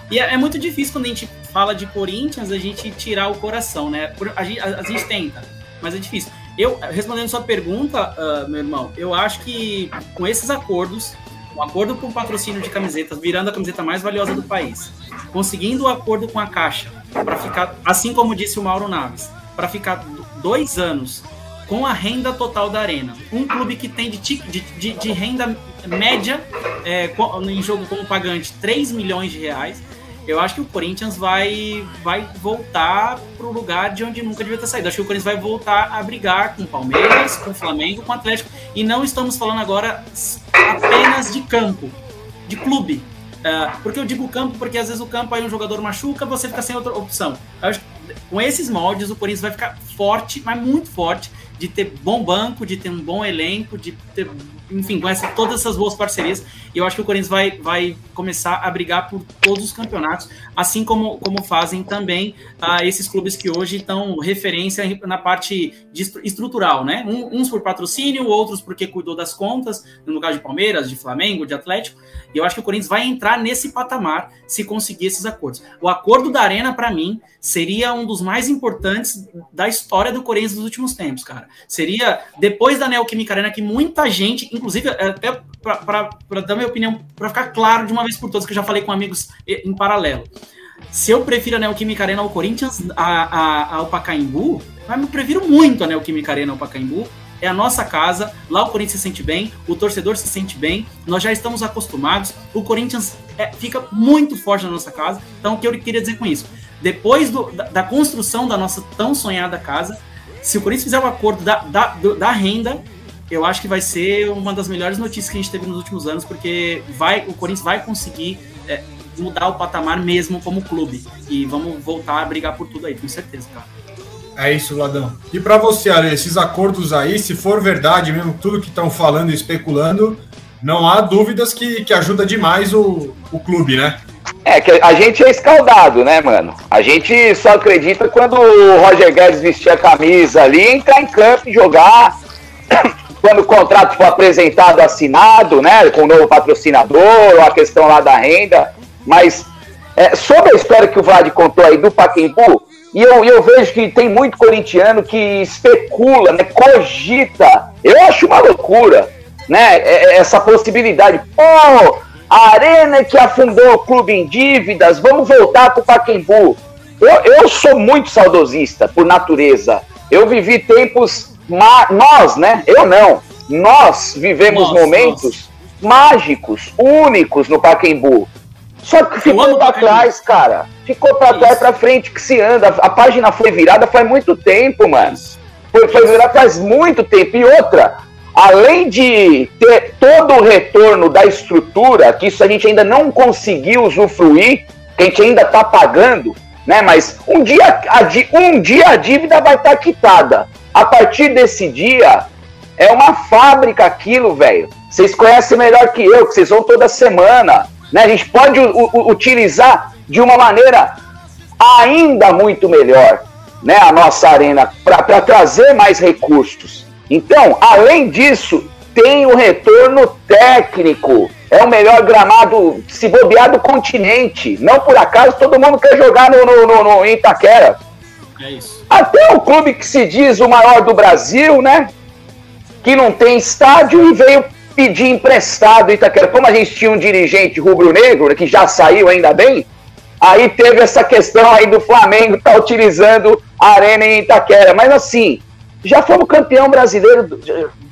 E é, é, muito difícil quando a gente fala de Corinthians, a gente tirar o coração, né? A gente, a, a gente tenta, mas é difícil. Eu, respondendo sua pergunta, uh, meu irmão, eu acho que com esses acordos, um acordo com o patrocínio de camisetas, virando a camiseta mais valiosa do país, conseguindo o um acordo com a Caixa, para ficar, assim como disse o Mauro Naves, para ficar dois anos com a renda total da arena. Um clube que tem de, de, de, renda média é, em jogo como pagante 3 milhões de reais eu acho que o Corinthians vai, vai voltar para o lugar de onde nunca devia ter saído. Acho que o Corinthians vai voltar a brigar com o Palmeiras, com o Flamengo, com o Atlético. E não estamos falando agora apenas de campo, de clube. Uh, porque eu digo campo porque às vezes o campo aí um jogador machuca, você fica sem outra opção. Acho, com esses moldes, o Corinthians vai ficar forte, mas muito forte, de ter bom banco, de ter um bom elenco, de ter enfim, com essa, todas essas boas parcerias. E eu acho que o Corinthians vai, vai começar a brigar por todos os campeonatos, assim como, como fazem também uh, esses clubes que hoje estão referência na parte de estrutural, né? Um, uns por patrocínio, outros porque cuidou das contas, no lugar de Palmeiras, de Flamengo, de Atlético. E eu acho que o Corinthians vai entrar nesse patamar se conseguir esses acordos. O acordo da Arena, para mim, seria um dos mais importantes da história do Corinthians nos últimos tempos, cara. Seria depois da Neoquímica Arena que muita gente, inclusive, é, até para dar minha opinião, para ficar claro de uma vez por todas, que eu já falei com amigos em paralelo. Se eu prefiro a Neoquímica Arena ao Corinthians, a, a, ao Pacaembu, mas eu prefiro muito a Neoquímica Arena ao Pacaembu. É a nossa casa, lá o Corinthians se sente bem, o torcedor se sente bem, nós já estamos acostumados, o Corinthians é, fica muito forte na nossa casa. Então, o que eu queria dizer com isso? Depois do, da, da, construção da nossa tão sonhada casa, se o Corinthians fizer o um acordo da, da, da renda, eu acho que vai ser uma das melhores notícias que a gente teve nos últimos anos, porque vai, o Corinthians vai conseguir é, mudar o patamar mesmo como clube. E vamos voltar a brigar por tudo aí, com certeza, cara. É isso, Ladão. E para você, Ale, esses acordos aí, se for verdade mesmo, tudo que estão falando e especulando, não há dúvidas que, que ajuda demais o, o clube, né? É, que a gente é escaldado, né, mano? A gente só acredita quando o Roger Guedes vestir a camisa ali, entrar em campo e jogar quando o contrato for apresentado, assinado, né, com o novo patrocinador, a questão lá da renda. Mas é, sobre a história que o Vlad contou aí do Paquembu, e eu, eu vejo que tem muito corintiano que especula, né, cogita. Eu acho uma loucura, né, é, é, essa possibilidade. Pô, a Arena que afundou o clube em dívidas, vamos voltar para o Paquembu. Eu, eu sou muito saudosista, por natureza. Eu vivi tempos nós, né? Eu não. Nós vivemos nossa, momentos nossa. mágicos, únicos no Paquembu. Só que ficou para trás, cara. Ficou para trás, para frente que se anda. A página foi virada faz muito tempo, mano. Foi, foi virada faz muito tempo. E outra, além de ter todo o retorno da estrutura, que isso a gente ainda não conseguiu usufruir, que a gente ainda tá pagando, né? Mas um dia a, um dia a dívida vai estar tá quitada. A partir desse dia, é uma fábrica aquilo, velho. Vocês conhecem melhor que eu, que vocês vão toda semana. Né? A gente pode utilizar de uma maneira ainda muito melhor né, a nossa arena para trazer mais recursos. Então, além disso, tem o retorno técnico. É o melhor gramado, se bobear, do continente. Não por acaso todo mundo quer jogar no, no, no, no Itaquera. É isso. Até o clube que se diz o maior do Brasil, né? Que não tem estádio e veio pedir emprestado Itaquera. Como a gente tinha um dirigente rubro-negro, né, que já saiu ainda bem, aí teve essa questão aí do Flamengo tá utilizando a arena em Itaquera. Mas assim, já fomos campeão brasileiro,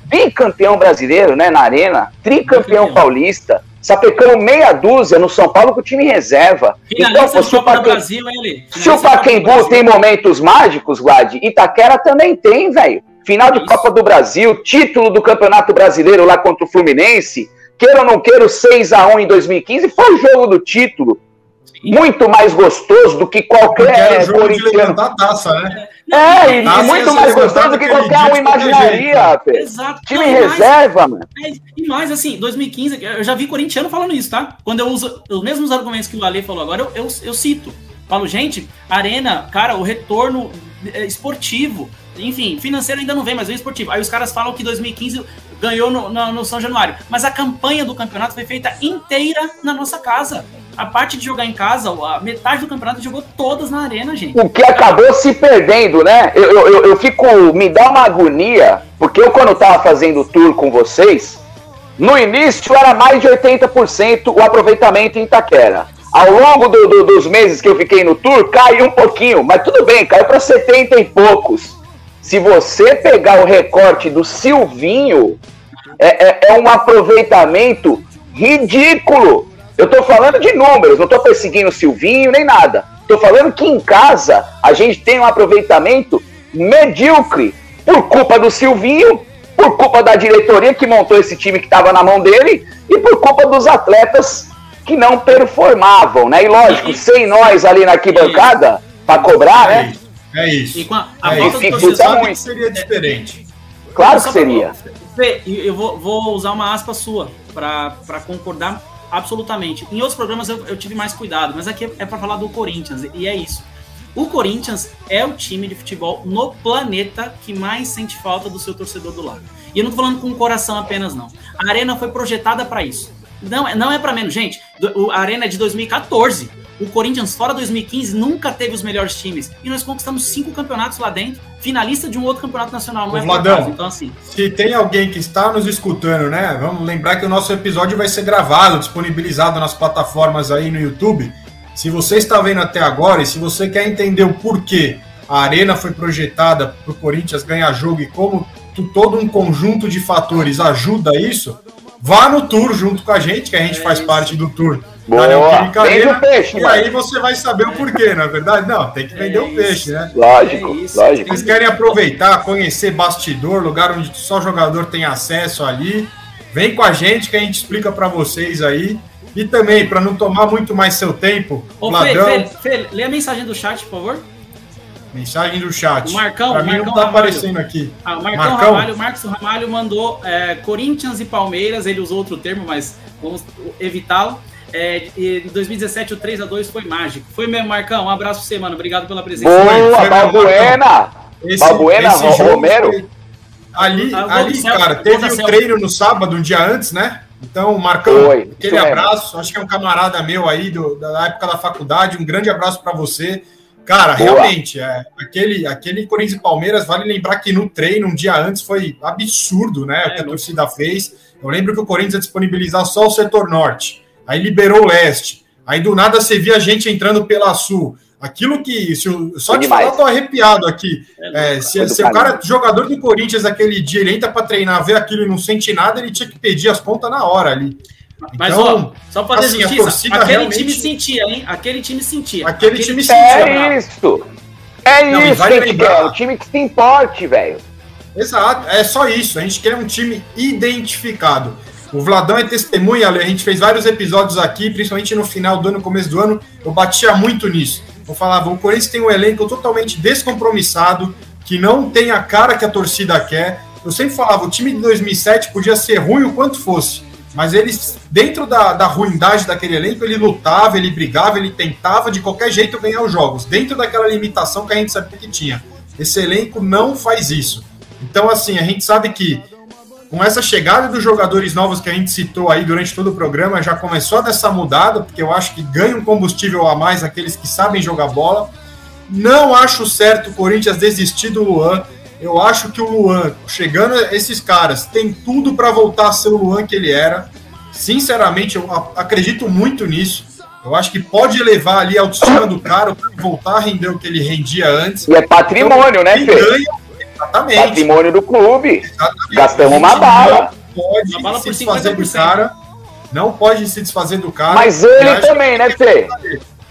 bicampeão brasileiro, né, na arena, tricampeão paulista. Sapecando meia dúzia no São Paulo com o time reserva. Finalista então, se o, Paquem... Brasil, ele. se o Paquembu tem momentos mágicos, Vlad, Itaquera também tem, velho. Final de Isso. Copa do Brasil, título do Campeonato Brasileiro lá contra o Fluminense. Queira ou não queira, o 6x1 em 2015 foi o jogo do título. Sim. Muito mais gostoso do que qualquer era jogo corintiano. De taça, né? É, e, e muito mais gostoso do que qualquer um imaginaria, Exato. Time Não, reserva, mais, mano. É, e mais, assim, 2015, eu já vi corintiano falando isso, tá? Quando eu uso os mesmos argumentos que o Ale falou agora, eu, eu, eu cito. Falo, gente, Arena, cara, o retorno é, esportivo, enfim, financeiro ainda não vem, mas vem esportivo. Aí os caras falam que 2015 ganhou no, no, no São Januário. Mas a campanha do campeonato foi feita inteira na nossa casa a parte de jogar em casa, a metade do campeonato jogou todas na arena, gente. O que acabou se perdendo, né? Eu, eu, eu fico. Me dá uma agonia, porque eu, quando tava fazendo o tour com vocês, no início era mais de 80% o aproveitamento em Itaquera. Ao longo do, do, dos meses que eu fiquei no tour, caiu um pouquinho, mas tudo bem, caiu para 70 e poucos. Se você pegar o recorte do Silvinho, é, é, é um aproveitamento ridículo. Eu estou falando de números, não estou perseguindo o Silvinho nem nada. Estou falando que em casa a gente tem um aproveitamento medíocre por culpa do Silvinho, por culpa da diretoria que montou esse time que estava na mão dele e por culpa dos atletas que não performavam, né? E lógico, sem nós ali na arquibancada para cobrar, né? É isso. E com a, a é isso. muito. seria diferente. Claro que seria. Fê, eu vou, vou usar uma aspa sua para concordar absolutamente. Em outros programas eu, eu tive mais cuidado, mas aqui é, é para falar do Corinthians, e é isso. O Corinthians é o time de futebol no planeta que mais sente falta do seu torcedor do lado. E eu não tô falando com o coração apenas, não. A Arena foi projetada para isso. Não, é, não é para menos. Gente, a Arena é de 2014. O Corinthians, fora 2015, nunca teve os melhores times. E nós conquistamos cinco campeonatos lá dentro, finalista de um outro campeonato nacional. Não Ô, é Vladão, Então, assim. Se tem alguém que está nos escutando, né? Vamos lembrar que o nosso episódio vai ser gravado, disponibilizado nas plataformas aí no YouTube. Se você está vendo até agora e se você quer entender o porquê a Arena foi projetada para o Corinthians ganhar jogo e como todo um conjunto de fatores ajuda isso, vá no tour junto com a gente, que a gente é faz isso. parte do tour Boa. Da Vende o peixe, E mano. aí você vai saber o porquê, na é verdade? Não, tem que vender é o peixe, né? Lógico, é lógico. Eles querem aproveitar, conhecer bastidor, lugar onde só jogador tem acesso ali. Vem com a gente que a gente explica para vocês aí. E também, para não tomar muito mais seu tempo, Ô, Ladrão... Fê, Fê, Fê, lê a mensagem do chat, por favor. Mensagem do chat. O Marcão, pra mim Marcão não tá Ramalho. aparecendo aqui. Ah, o Marcão, Marcão Ramalho, Marcos Ramalho mandou é, Corinthians e Palmeiras, ele usou outro termo, mas vamos evitá-lo. É, em 2017 o 3x2 foi mágico. Foi mesmo, Marcão. Um abraço pra você, mano. Obrigado pela presença. Boa, Balbuena! Balbuena, Romero. Foi, Ali, ah, ali cara, teve o treino no sábado, um dia antes, né? Então, Marcão, Oi, aquele abraço. Acho que é um camarada meu aí do, da época da faculdade. Um grande abraço para você. Cara, Boa. realmente, é, aquele, aquele Corinthians e Palmeiras, vale lembrar que no treino, um dia antes, foi absurdo, né? É, o que a torcida fez. Eu lembro que o Corinthians ia disponibilizar só o setor norte, aí liberou o leste. Aí do nada você via gente entrando pela sul. Aquilo que. Se eu, só de falar, eu tô arrepiado aqui. É, é, se, se o cara, jogador do Corinthians, aquele dia, ele entra para treinar, vê aquilo e não sente nada, ele tinha que pedir as contas na hora ali. Mas, então, ó, só para assim, justiça, aquele realmente... time sentia, hein? Aquele time sentia. Aquele, aquele time sentia. É isso. É não, isso vale que lembrar... o time que se importe, velho. Exato, é só isso. A gente quer um time identificado. O Vladão é testemunha, a gente fez vários episódios aqui, principalmente no final do ano, começo do ano, eu batia muito nisso. Eu falava, o Corinthians tem um elenco totalmente descompromissado, que não tem a cara que a torcida quer. Eu sempre falava, o time de 2007 podia ser ruim o quanto fosse, mas eles, dentro da, da ruindade daquele elenco, ele lutava, ele brigava, ele tentava de qualquer jeito ganhar os jogos, dentro daquela limitação que a gente sabia que tinha. Esse elenco não faz isso. Então, assim, a gente sabe que com essa chegada dos jogadores novos que a gente citou aí durante todo o programa, já começou dessa mudada, porque eu acho que ganha um combustível a mais aqueles que sabem jogar bola. Não acho certo o Corinthians desistir do Luan. Eu acho que o Luan, chegando esses caras, tem tudo para voltar a ser o Luan que ele era. Sinceramente, eu acredito muito nisso. Eu acho que pode levar ali a autoestima do cara voltar a render o que ele rendia antes. E é patrimônio, então, né, Fê? Ganha Exatamente. Patrimônio do clube. Exatamente. Gastamos uma bala. Pode uma bala se desfazer do cara. Não pode se desfazer do cara. Mas ele também, né, Fê?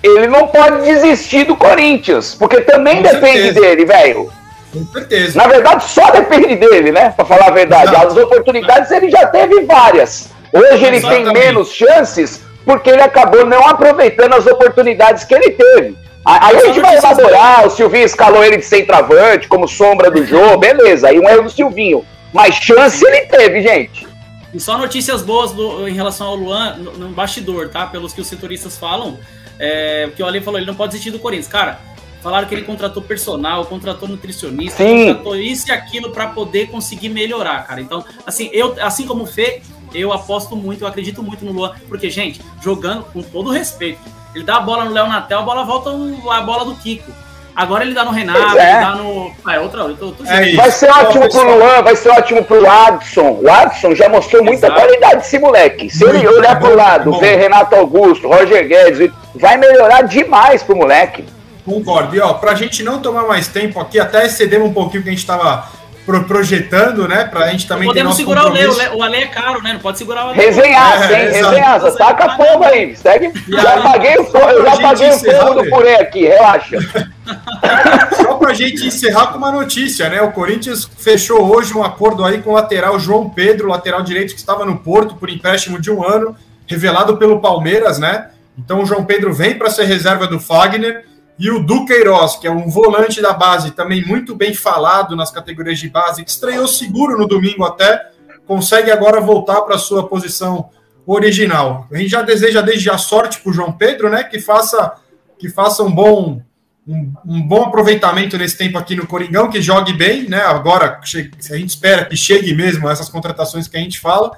Ele não pode desistir do Corinthians, porque também Com depende certeza. dele, velho. Com certeza. Na verdade, só depende dele, né? Pra falar a verdade. Exato. As oportunidades ele já teve várias. Hoje ele Exatamente. tem menos chances porque ele acabou não aproveitando as oportunidades que ele teve. Aí a gente vai elaborar, o Silvinho escalou ele de centroavante, como sombra do jogo, beleza, aí um erro do Silvinho. Mas chance ele teve, gente. E só notícias boas do, em relação ao Luan no, no, bastidor, tá? Pelos que os setoristas falam. É, porque o Ale falou, ele não pode desistir do Corinthians. Cara, falaram que ele contratou personal, contratou nutricionista, Sim. contratou isso e aquilo para poder conseguir melhorar, cara. Então, assim, eu, assim como o Fê, eu aposto muito, eu acredito muito no Luan, porque, gente, jogando com todo respeito, ele dá a bola no Léo Natel, a bola volta a bola do Kiko. Agora ele dá no Renato, é. ele dá no. Ah, é outra. Outro, outro é vai ser ótimo pro Luan, vai ser ótimo pro Adson. O Adson já mostrou muita Exato. qualidade esse moleque. Se ele olhar pro lado, ver Renato Augusto, Roger Guedes, vai melhorar demais pro moleque. Concordo. E ó, pra gente não tomar mais tempo aqui, até excedemos um pouquinho que a gente tava pro, projetando, né? Pra gente também Podemos ter segurar o Ale, o Ale é caro, né? Não pode segurar o Ale. Resenhar, é, resenhar, taca fogo aí, segue. Já paguei o fogo, eu já paguei o fogo do purê aqui, relaxa. *laughs* Só pra gente encerrar com uma notícia, né? O Corinthians fechou hoje um acordo aí com o lateral João Pedro, lateral direito que estava no Porto por empréstimo de um ano, revelado pelo Palmeiras, né? Então o João Pedro vem para ser reserva do Fagner. E o Duqueiroz, que é um volante da base, também muito bem falado nas categorias de base, que estreou seguro no domingo até, consegue agora voltar para a sua posição original. A gente já deseja desde já sorte para o João Pedro, né? Que faça, que faça um bom um, um, bom aproveitamento nesse tempo aqui no Coringão, que jogue bem, né? Agora a gente espera que chegue mesmo essas contratações que a gente fala.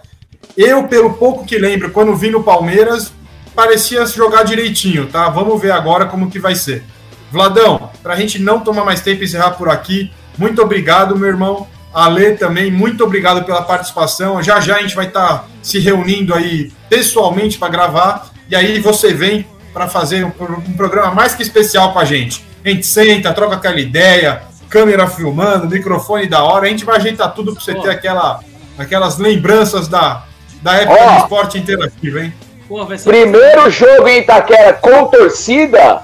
Eu, pelo pouco que lembro, quando vi no Palmeiras, parecia jogar direitinho, tá? Vamos ver agora como que vai ser. Vladão, para a gente não tomar mais tempo e encerrar por aqui, muito obrigado, meu irmão. Ale também, muito obrigado pela participação. Já já a gente vai estar tá se reunindo aí pessoalmente para gravar. E aí você vem para fazer um, um, programa mais que especial com a gente. A gente senta, troca aquela ideia, câmera filmando, microfone da hora. A gente vai ajeitar tudo para você ter aquela, aquelas lembranças da, da época oh. do esporte interativo, hein? Pô, Primeiro jogo em Itaquera com torcida,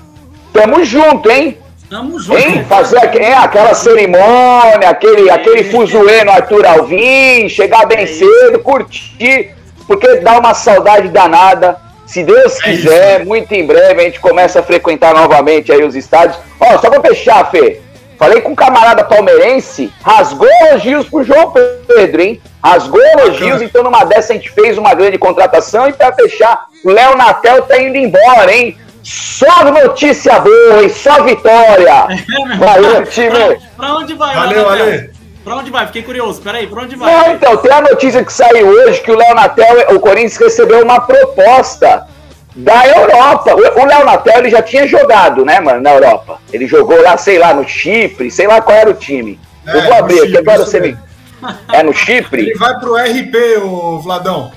tamo junto, hein? Tamo junto. Hein? Fazer é, aquela cerimônia, aquele, aquele fuzuê no Arthur Alvim, chegar bem é cedo, curtir, porque dá uma saudade danada. Se Deus é quiser, muito em breve a gente começa a frequentar novamente aí os estádios. Ó, só pra fechar, Fê. Falei com um camarada palmeirense, rasgou elogios pro João Pedro, hein? Rasgou elogios, então numa dessa a gente fez uma grande contratação e para fechar, o Léo Natel tá indo embora, hein? Só notícia boa, hein? Só vitória! *laughs* Valeu, time! Pra onde vai? Valeu, valeu! Pra onde vai? Fiquei curioso. Peraí, pra onde vai? Não, então, tem a notícia que saiu hoje que o Léo Natel, o Corinthians recebeu uma proposta da Europa. O Léo Natel ele já tinha jogado, né, mano, na Europa. Ele jogou lá, sei lá, no Chipre, sei lá qual era o time. É, eu vou abrir aqui, agora você me. É no Chipre? Ele vai pro RP, o Vladão.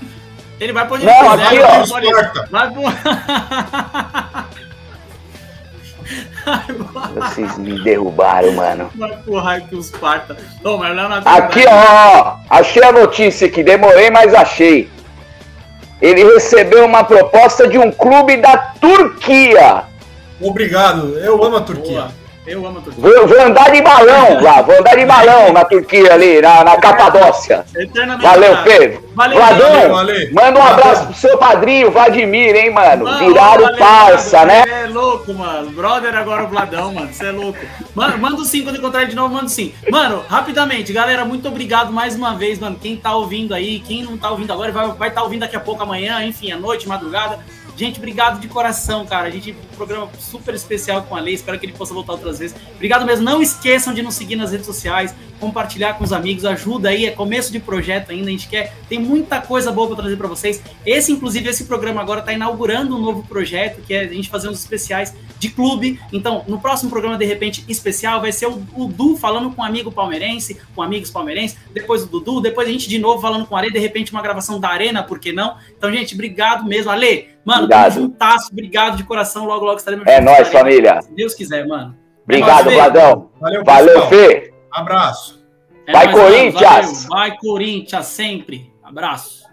Ele vai pro Não, aqui, ó. Vai pro... *laughs* Vocês me derrubaram, mano. Vai pro raio que os parta. Não, mas é aqui, ó. Achei a notícia aqui. Demorei, mas achei. Ele recebeu uma proposta de um clube da Turquia. Obrigado. Eu amo a Turquia. Boa. Eu amo a Turquia. Vou, vou, andar de balão lá, vou andar de balão na Turquia ali, na, na Capadócia. Valeu, Pedro. Valeu, Vladão, valeu, manda um abraço pro seu padrinho, Vladimir, hein, mano. Não, Viraram valeu, parça, né? É louco, mano. Brother agora o Vladão, mano. Você é louco. Mano, manda sim quando encontrar de novo, manda sim. Mano, rapidamente, galera, muito obrigado mais uma vez, mano. Quem tá ouvindo aí, quem não tá ouvindo agora, vai estar vai tá ouvindo daqui a pouco, amanhã, enfim, à noite, madrugada. Gente, obrigado de coração, cara. A gente um programa super especial com a Lei. Espero que ele possa voltar outras vezes. Obrigado mesmo. Não esqueçam de nos seguir nas redes sociais, compartilhar com os amigos, ajuda aí. É começo de projeto ainda. A gente quer. Tem muita coisa boa para trazer para vocês. Esse, inclusive, esse programa agora está inaugurando um novo projeto, que é a gente fazer uns especiais de clube. Então, no próximo programa, de repente, especial, vai ser o, o Du falando com um amigo palmeirense, com amigos palmeirenses. Depois o Dudu, depois a gente de novo falando com a Are, de repente uma gravação da Arena, por que não? Então, gente, obrigado mesmo. Ale, Mano, obrigado. tamo juntasso, obrigado de coração. Logo, logo estaremos É nóis, família. Se Deus quiser, mano. Obrigado, Vladão. Valeu, Valeu Fê. Abraço. É Vai, Corinthians. Vai, Corinthians, sempre. Abraço.